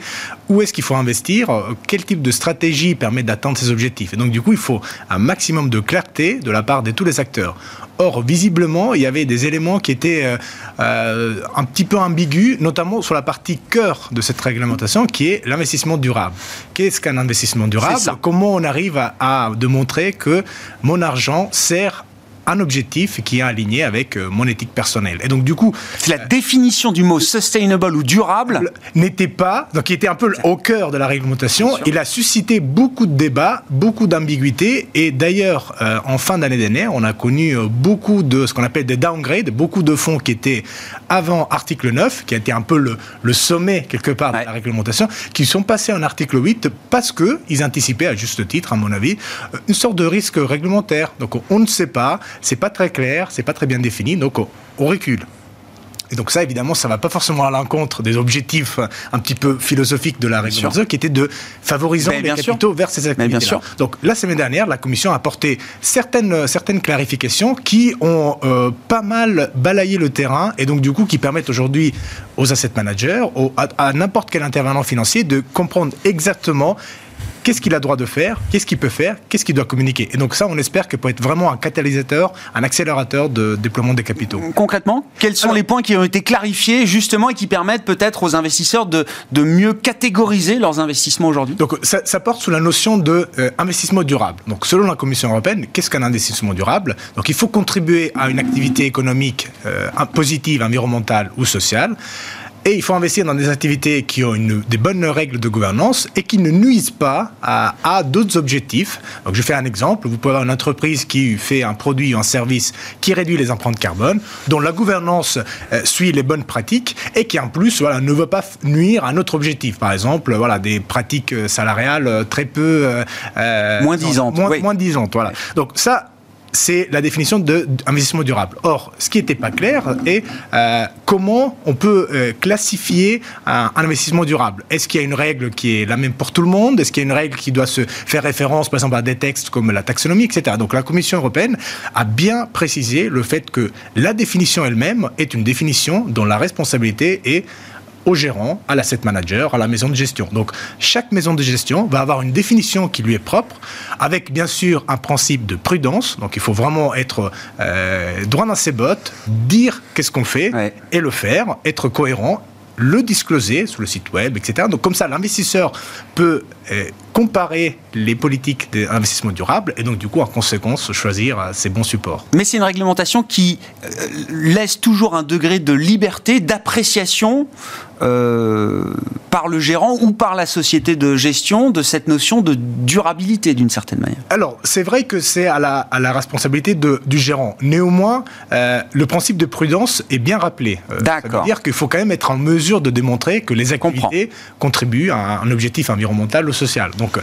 où est-ce qu'il faut investir, quel type de stratégie permet d'atteindre ces objectifs? Et donc, du coup, il faut un maximum de clarté de la part de tous les acteurs. Or, visiblement, il y avait des éléments qui étaient euh, euh, un petit peu ambigus, notamment sur la partie cœur de cette réglementation, qui est l'investissement durable. Qu'est-ce qu'un investissement durable? Comment on arrive à, à démontrer que mon argent sert un objectif qui est aligné avec euh, mon éthique personnelle. Et donc du coup, la euh, définition du mot sustainable ou durable n'était pas, donc il était un peu au cœur de la réglementation. Il a suscité beaucoup de débats, beaucoup d'ambiguïté. Et d'ailleurs, euh, en fin d'année dernière, on a connu beaucoup de ce qu'on appelle des downgrades, beaucoup de fonds qui étaient avant article 9, qui a été un peu le, le sommet quelque part de la réglementation, qui sont passés en article 8 parce que ils anticipaient à juste titre, à mon avis, une sorte de risque réglementaire. Donc on ne sait pas c'est pas très clair, c'est pas très bien défini, donc on, recule. Et donc ça, évidemment, ça va pas forcément à l'encontre des objectifs un petit peu philosophiques de la réglementation, qui était de favoriser les capitaux vers ces activités. Donc la semaine dernière, la Commission a apporté certaines, certaines clarifications qui ont euh, pas mal balayé le terrain et donc du coup qui permettent aujourd'hui aux asset managers, à n'importe quel intervenant financier de comprendre exactement qu'est-ce qu'il a droit de faire, qu'est-ce qu'il peut faire, qu'est-ce qu'il doit communiquer? Et donc ça, on espère que peut être vraiment un catalyseur, un accélérateur de déploiement des capitaux. Concrètement, quels sont les points qui ont été clarifiés justement et qui permettent peut-être aux investisseurs de, de mieux catégoriser leurs investissements aujourd'hui? Donc ça, porte sous la notion de euh, investissement durable. Donc selon la Commission européenne, qu'est-ce qu'un investissement durable? Donc il faut contribuer à une activité économique euh, positive, environnementale ou sociale. Et il faut investir dans des activités qui ont une, des bonnes règles de gouvernance et qui ne nuisent pas à, à d'autres objectifs. Donc, je fais un exemple. Vous pouvez avoir une entreprise qui fait un produit ou un service qui réduit les empreintes carbone, dont la gouvernance euh, suit les bonnes pratiques et qui, en plus, voilà, ne veut pas nuire à un autre objectif. Par exemple, voilà, des pratiques euh, salariales euh, très peu... moins disantes. Moins, moins disantes, voilà. Donc, ça, c'est la définition d'investissement durable. Or, ce qui n'était pas clair est euh, comment on peut euh, classifier un, investissement durable. Est-ce qu'il y a une règle qui est la même pour tout le monde? Est-ce qu'il y a une règle qui doit se faire référence, par exemple, à des textes comme la taxonomie, etc. Donc, la Commission européenne a bien précisé le fait que la définition elle-même est une définition dont la responsabilité est au gérant, à l'asset manager, à la maison de gestion. Donc chaque maison de gestion va avoir une définition qui lui est propre, avec bien sûr un principe de prudence. Donc il faut vraiment être euh, droit dans ses bottes, dire qu'est-ce qu'on fait et le faire, être cohérent le discloser sur le site web, etc. Donc comme ça, l'investisseur peut euh, comparer les politiques d'investissement durable et donc du coup, en conséquence, choisir euh, ses bons supports. Mais c'est une réglementation qui laisse toujours un degré de liberté, d'appréciation euh, par le gérant ou par la société de gestion de cette notion de durabilité d'une certaine manière Alors, c'est vrai que c'est à la, à la responsabilité de, du gérant. Néanmoins, euh, le principe de prudence est bien rappelé. Euh, D'accord. Ça veut dire qu'il faut quand même être en mesure de démontrer que les activités contribuent à un objectif environnemental ou social. Donc,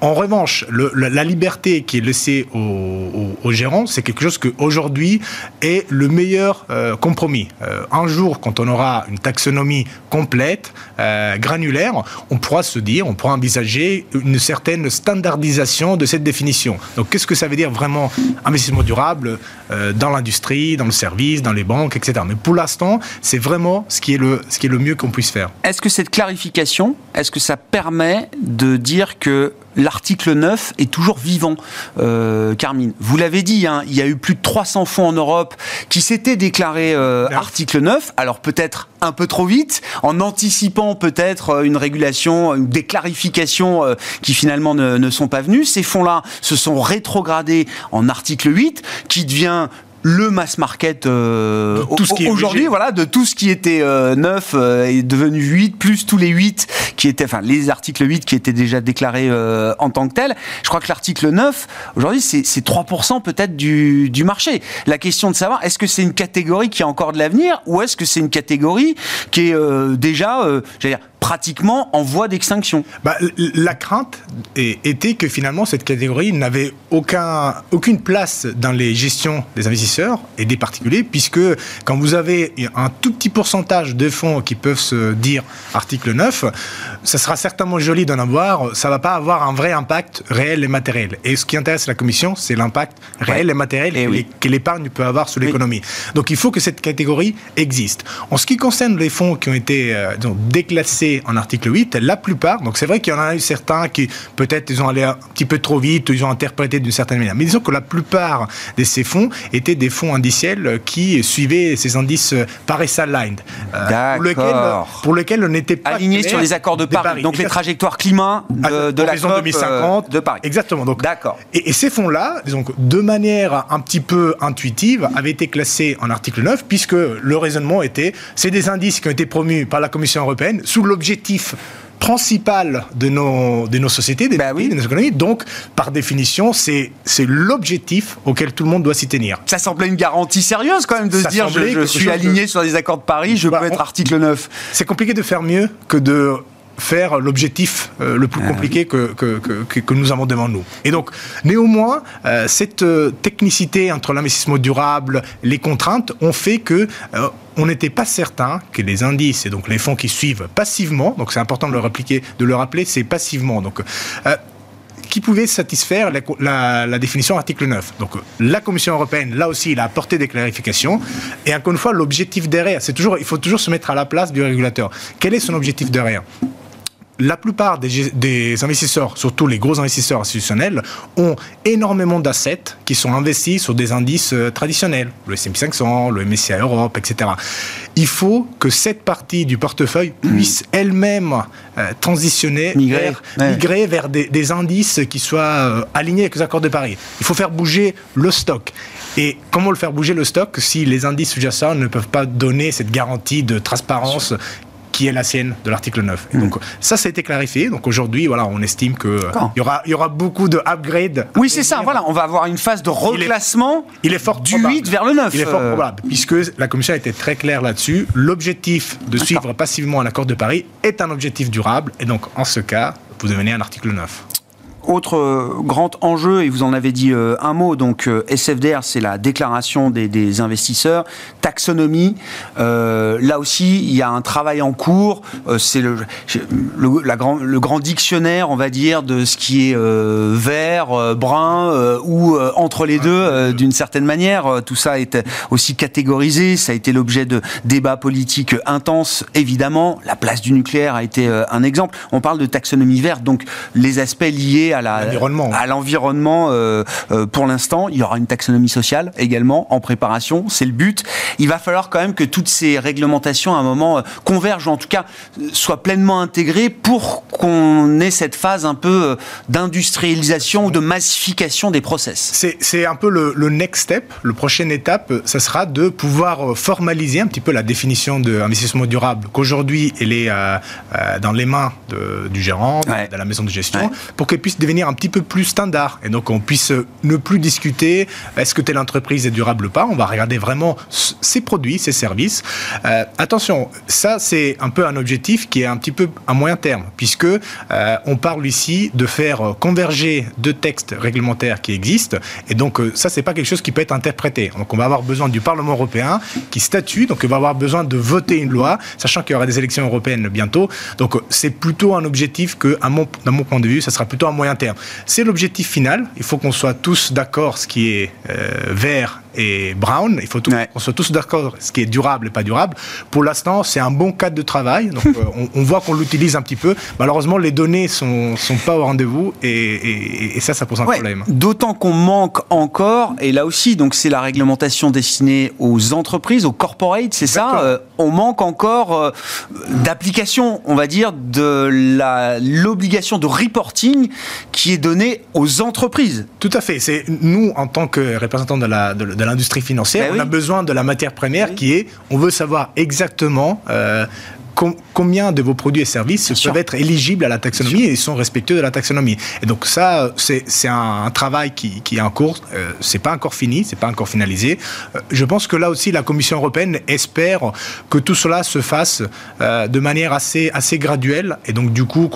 en revanche, le, la, liberté qui est laissée au, au, gérant, c'est quelque chose qu'aujourd'hui est le meilleur compromis. un jour, quand on aura une taxonomie complète, euh, granulaire, on pourra se dire, on pourra envisager une certaine standardisation de cette définition. Donc qu'est-ce que ça veut dire vraiment investissement durable euh, dans l'industrie, dans le service, dans les banques, etc. Mais pour l'instant, c'est vraiment ce ce qui est le mieux qu'on puisse faire. Est-ce que cette clarification, est-ce que ça permet de dire que l'article 9 est toujours vivant, euh, Carmine. Vous l'avez dit, hein, il y a eu plus de 300 fonds en Europe qui s'étaient déclarés euh, article 9, alors peut-être un peu trop vite, en anticipant peut-être euh, une régulation, des clarifications euh, qui finalement ne, ne sont pas venues. Ces fonds-là se sont rétrogradés en article 8, qui devient le mass market euh, aujourd'hui, voilà, de tout ce qui était euh, neuf euh, est devenu 8, plus tous les 8 qui étaient, enfin, les articles 8 qui étaient déjà déclarés euh, en tant que tels. Je crois que l'article 9, aujourd'hui, c'est 3% peut-être du, du marché. La question de savoir, est-ce que c'est une catégorie qui a encore de l'avenir ou est-ce que c'est une catégorie qui est déjà, j'allais dire, pratiquement en voie d'extinction. Bah, la crainte était que finalement cette catégorie n'avait aucun, aucune place dans les gestions des investisseurs et des particuliers, puisque quand vous avez un tout petit pourcentage de fonds qui peuvent se dire article 9, ça sera certainement joli d'en avoir, ça va pas avoir un vrai impact réel et matériel. Et ce qui intéresse la Commission, c'est l'impact réel et matériel eh que l'épargne peut avoir sur l'économie. Donc il faut que cette catégorie existe. En ce qui concerne les fonds qui ont été euh, déclassés en article 8, la plupart, donc c'est vrai qu'il y en a eu certains qui peut-être ils ont allé un petit peu trop vite, ils ont interprété d'une certaine manière, mais disons que la plupart de ces fonds étaient des fonds indiciels qui suivaient ces indices Paris Aligned, euh, pour, lesquels, pour on n'était pas aligné sur les accords de Paris, donc les trajectoires climat de, de la COP 2050 euh, de Paris. Exactement. Donc, D'accord. Et, et, ces fonds-là, donc de manière un petit peu intuitive, avaient été classés en article 9 puisque le raisonnement était, c'est des indices qui ont été promus par la Commission européenne sous l'objet objectif principal de nos, de nos sociétés, des bah de nos économies. Donc, par définition, c'est l'objectif auquel tout le monde doit s'y tenir. Ça semblait une garantie sérieuse quand même de se dire je, suis aligné sur les accords de Paris, je bah, peux être article 9. C'est compliqué de faire mieux que de faire l'objectif euh, le plus ah compliqué que, que, que, que, nous avons devant nous. Et donc, néanmoins, euh, cette euh, technicité entre l'investissement durable, les contraintes, ont fait que on n'était pas certain que les indices et donc les fonds qui suivent passivement, donc c'est important de le, rappeler, de le rappeler, c'est passivement. Donc, qui pouvait satisfaire la, la, définition article 9. Donc la Commission européenne, là aussi, il a apporté des clarifications. Et encore une fois, l'objectif derrière, c'est toujours, il faut toujours se mettre à la place du régulateur. Quel est son objectif derrière? La plupart des, investisseurs, surtout les gros investisseurs institutionnels, ont énormément d'assets qui sont investis sur des indices euh, traditionnels, le S&P 500, le MSCI Europe, etc. Il faut que cette partie du portefeuille puisse elle-même euh, transitionner, migrer vers, des, indices qui soient euh, alignés avec les accords de Paris. Il faut faire bouger le stock. Et comment le faire bouger le stock si les indices sous-jacents ne peuvent pas donner cette garantie de transparence qui est la sienne de l'article 9. Et donc ça, ça a été clarifié. Donc aujourd'hui, voilà, on estime qu'il y aura, y aura beaucoup de upgrades. Oui, c'est ça. Voilà, on va avoir une phase de reclassement il est, fort du 8 vers le 9. Il est fort euh. probable, puisque la Commission a été très claire là-dessus. L'objectif de suivre passivement un accord de Paris est un objectif durable. Et donc, en ce cas, vous devenez un article 9. Autre euh, grand enjeu, et vous en avez dit euh, un mot, donc euh, SFDR, c'est la déclaration des, investisseurs, taxonomie, là aussi, il y a un travail en cours, c'est le, grand dictionnaire, on va dire, de ce qui est vert, brun, ou entre les deux, d'une certaine manière. Tout ça est aussi catégorisé, ça a été l'objet de débats politiques intenses, évidemment. La place du nucléaire a été un exemple. On parle de taxonomie verte, donc les aspects liés à l'environnement. Euh, euh, pour l'instant, il y aura une taxonomie sociale également en préparation. C'est le but. Il va falloir quand même que toutes ces réglementations, à un moment, euh, convergent, ou en tout cas soient pleinement intégrées pour qu'on ait cette phase un peu d'industrialisation ou de massification des process. C'est un peu le, le, next step. Le prochaine étape, ça sera de pouvoir formaliser un petit peu la définition d'investissement durable qu'aujourd'hui elle est dans les mains de, du gérant, de la maison de gestion, pour qu'elle puisse devenir un petit peu plus standard. Et donc, on puisse ne plus discuter est-ce que telle entreprise est durable ou pas? On va regarder vraiment ses produits, ses services. Euh, attention, ça, c'est un peu un objectif qui est un petit peu à moyen terme, puisque euh, on parle ici de faire converger deux textes réglementaires qui existent. Et donc, euh, ça, c'est pas quelque chose qui peut être interprété. Donc, on va avoir besoin du Parlement européen qui statue. Donc, on va avoir besoin de voter une loi, sachant qu'il y aura des élections européennes bientôt. Donc, c'est plutôt un objectif que, à mon, à mon point de vue, ça sera plutôt à moyen C'est l'objectif final. Il faut qu'on soit tous d'accord ce qui est euh, vert et Brown. Il faut qu'on soit tous d'accord ce qui est durable et pas durable. Pour l'instant, c'est un bon cadre de travail. Donc, (laughs) euh, on, voit qu'on l'utilise un petit peu. Malheureusement, les données sont, sont pas au rendez-vous et, ça, ça pose un problème. D'autant qu'on manque encore, et là aussi, donc c'est la réglementation destinée aux entreprises, aux corporates, c'est ça. Euh, on manque encore euh, d'application, on va dire, de l'obligation de reporting qui est donnée aux entreprises. Tout à fait. C'est nous, en tant que représentants de la, de, l'industrie financière, ben on a besoin de la matière première qui est, on veut savoir exactement euh, combien de vos produits et services peuvent être éligibles à la taxonomie et sont respectueux de la taxonomie. Et donc ça, c'est un, travail qui, est en cours. Euh, c'est pas encore fini, c'est pas encore finalisé. Euh, je pense que là aussi, la Commission européenne espère que tout cela se fasse euh, de manière assez, assez graduelle. Et donc du coup,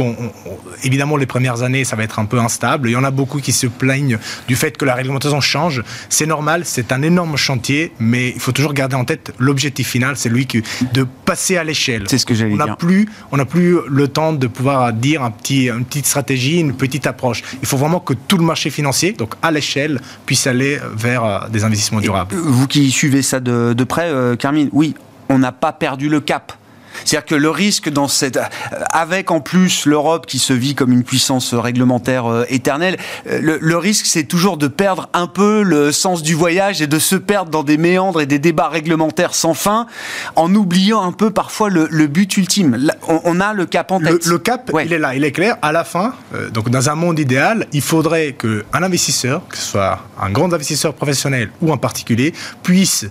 évidemment, les premières années, ça va être un peu instable. Il y en a beaucoup qui se plaignent du fait que la réglementation change. C'est normal, c'est un énorme chantier, mais il faut toujours garder en tête l'objectif final, c'est lui qui, de passer à l'échelle. C'est ce que j'allais dire plus, on n'a plus le temps de pouvoir dire un petit, une petite stratégie, une petite approche. Il faut vraiment que tout le marché financier, donc à l'échelle, puisse aller vers euh, des investissements durables. vous qui suivez ça de, de près, euh, Carmine, oui, on n'a pas perdu le cap. C'est-à-dire que le risque dans cette, avec en plus l'Europe qui se vit comme une puissance réglementaire euh, éternelle, euh, le, risque c'est toujours de perdre un peu le sens du voyage et de se perdre dans des méandres et des débats réglementaires sans fin, en oubliant un peu parfois le, but ultime. on, a le cap en tête. Le, cap, il est là, il est clair. À la fin, euh, donc dans un monde idéal, il faudrait qu'un investisseur, que ce soit un grand investisseur professionnel ou un particulier, puisse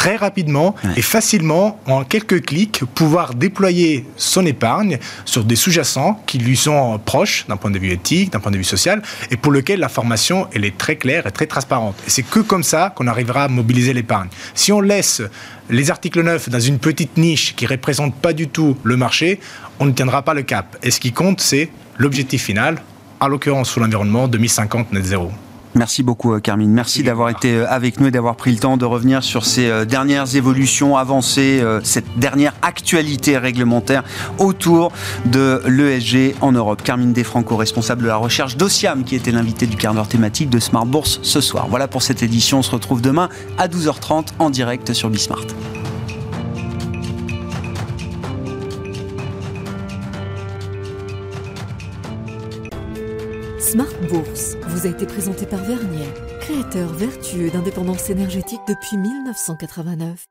très rapidement et facilement, en quelques clics, pouvoir déployer son épargne sur des sous-jacents qui lui sont proches d'un point de vue éthique, d'un point de vue social, et pour lequel la formation, elle est très claire et très transparente. Et c'est que comme ça qu'on arrivera à mobiliser l'épargne. Si on laisse les articles 9 dans une petite niche qui ne représente pas du tout le marché, on ne tiendra pas le cap. Et ce qui compte, c'est l'objectif final, en l'occurrence sur l'environnement 2050 net zéro. Merci beaucoup, euh, Carmine. Merci d'avoir été euh, avec nous et d'avoir pris le temps de revenir sur ces euh, dernières évolutions, avancées, cette dernière actualité réglementaire autour de l'ESG en Europe. Carmine Desfranco, responsable de la recherche d'Ociam, qui était l'invité du quart d'heure thématique de Smart Bourse ce soir. Voilà pour cette édition. On se retrouve demain à 12h30 en direct sur Bismart. Smart Bourse vous a été présenté par Vernier, créateur vertueux d'indépendance énergétique depuis 1989.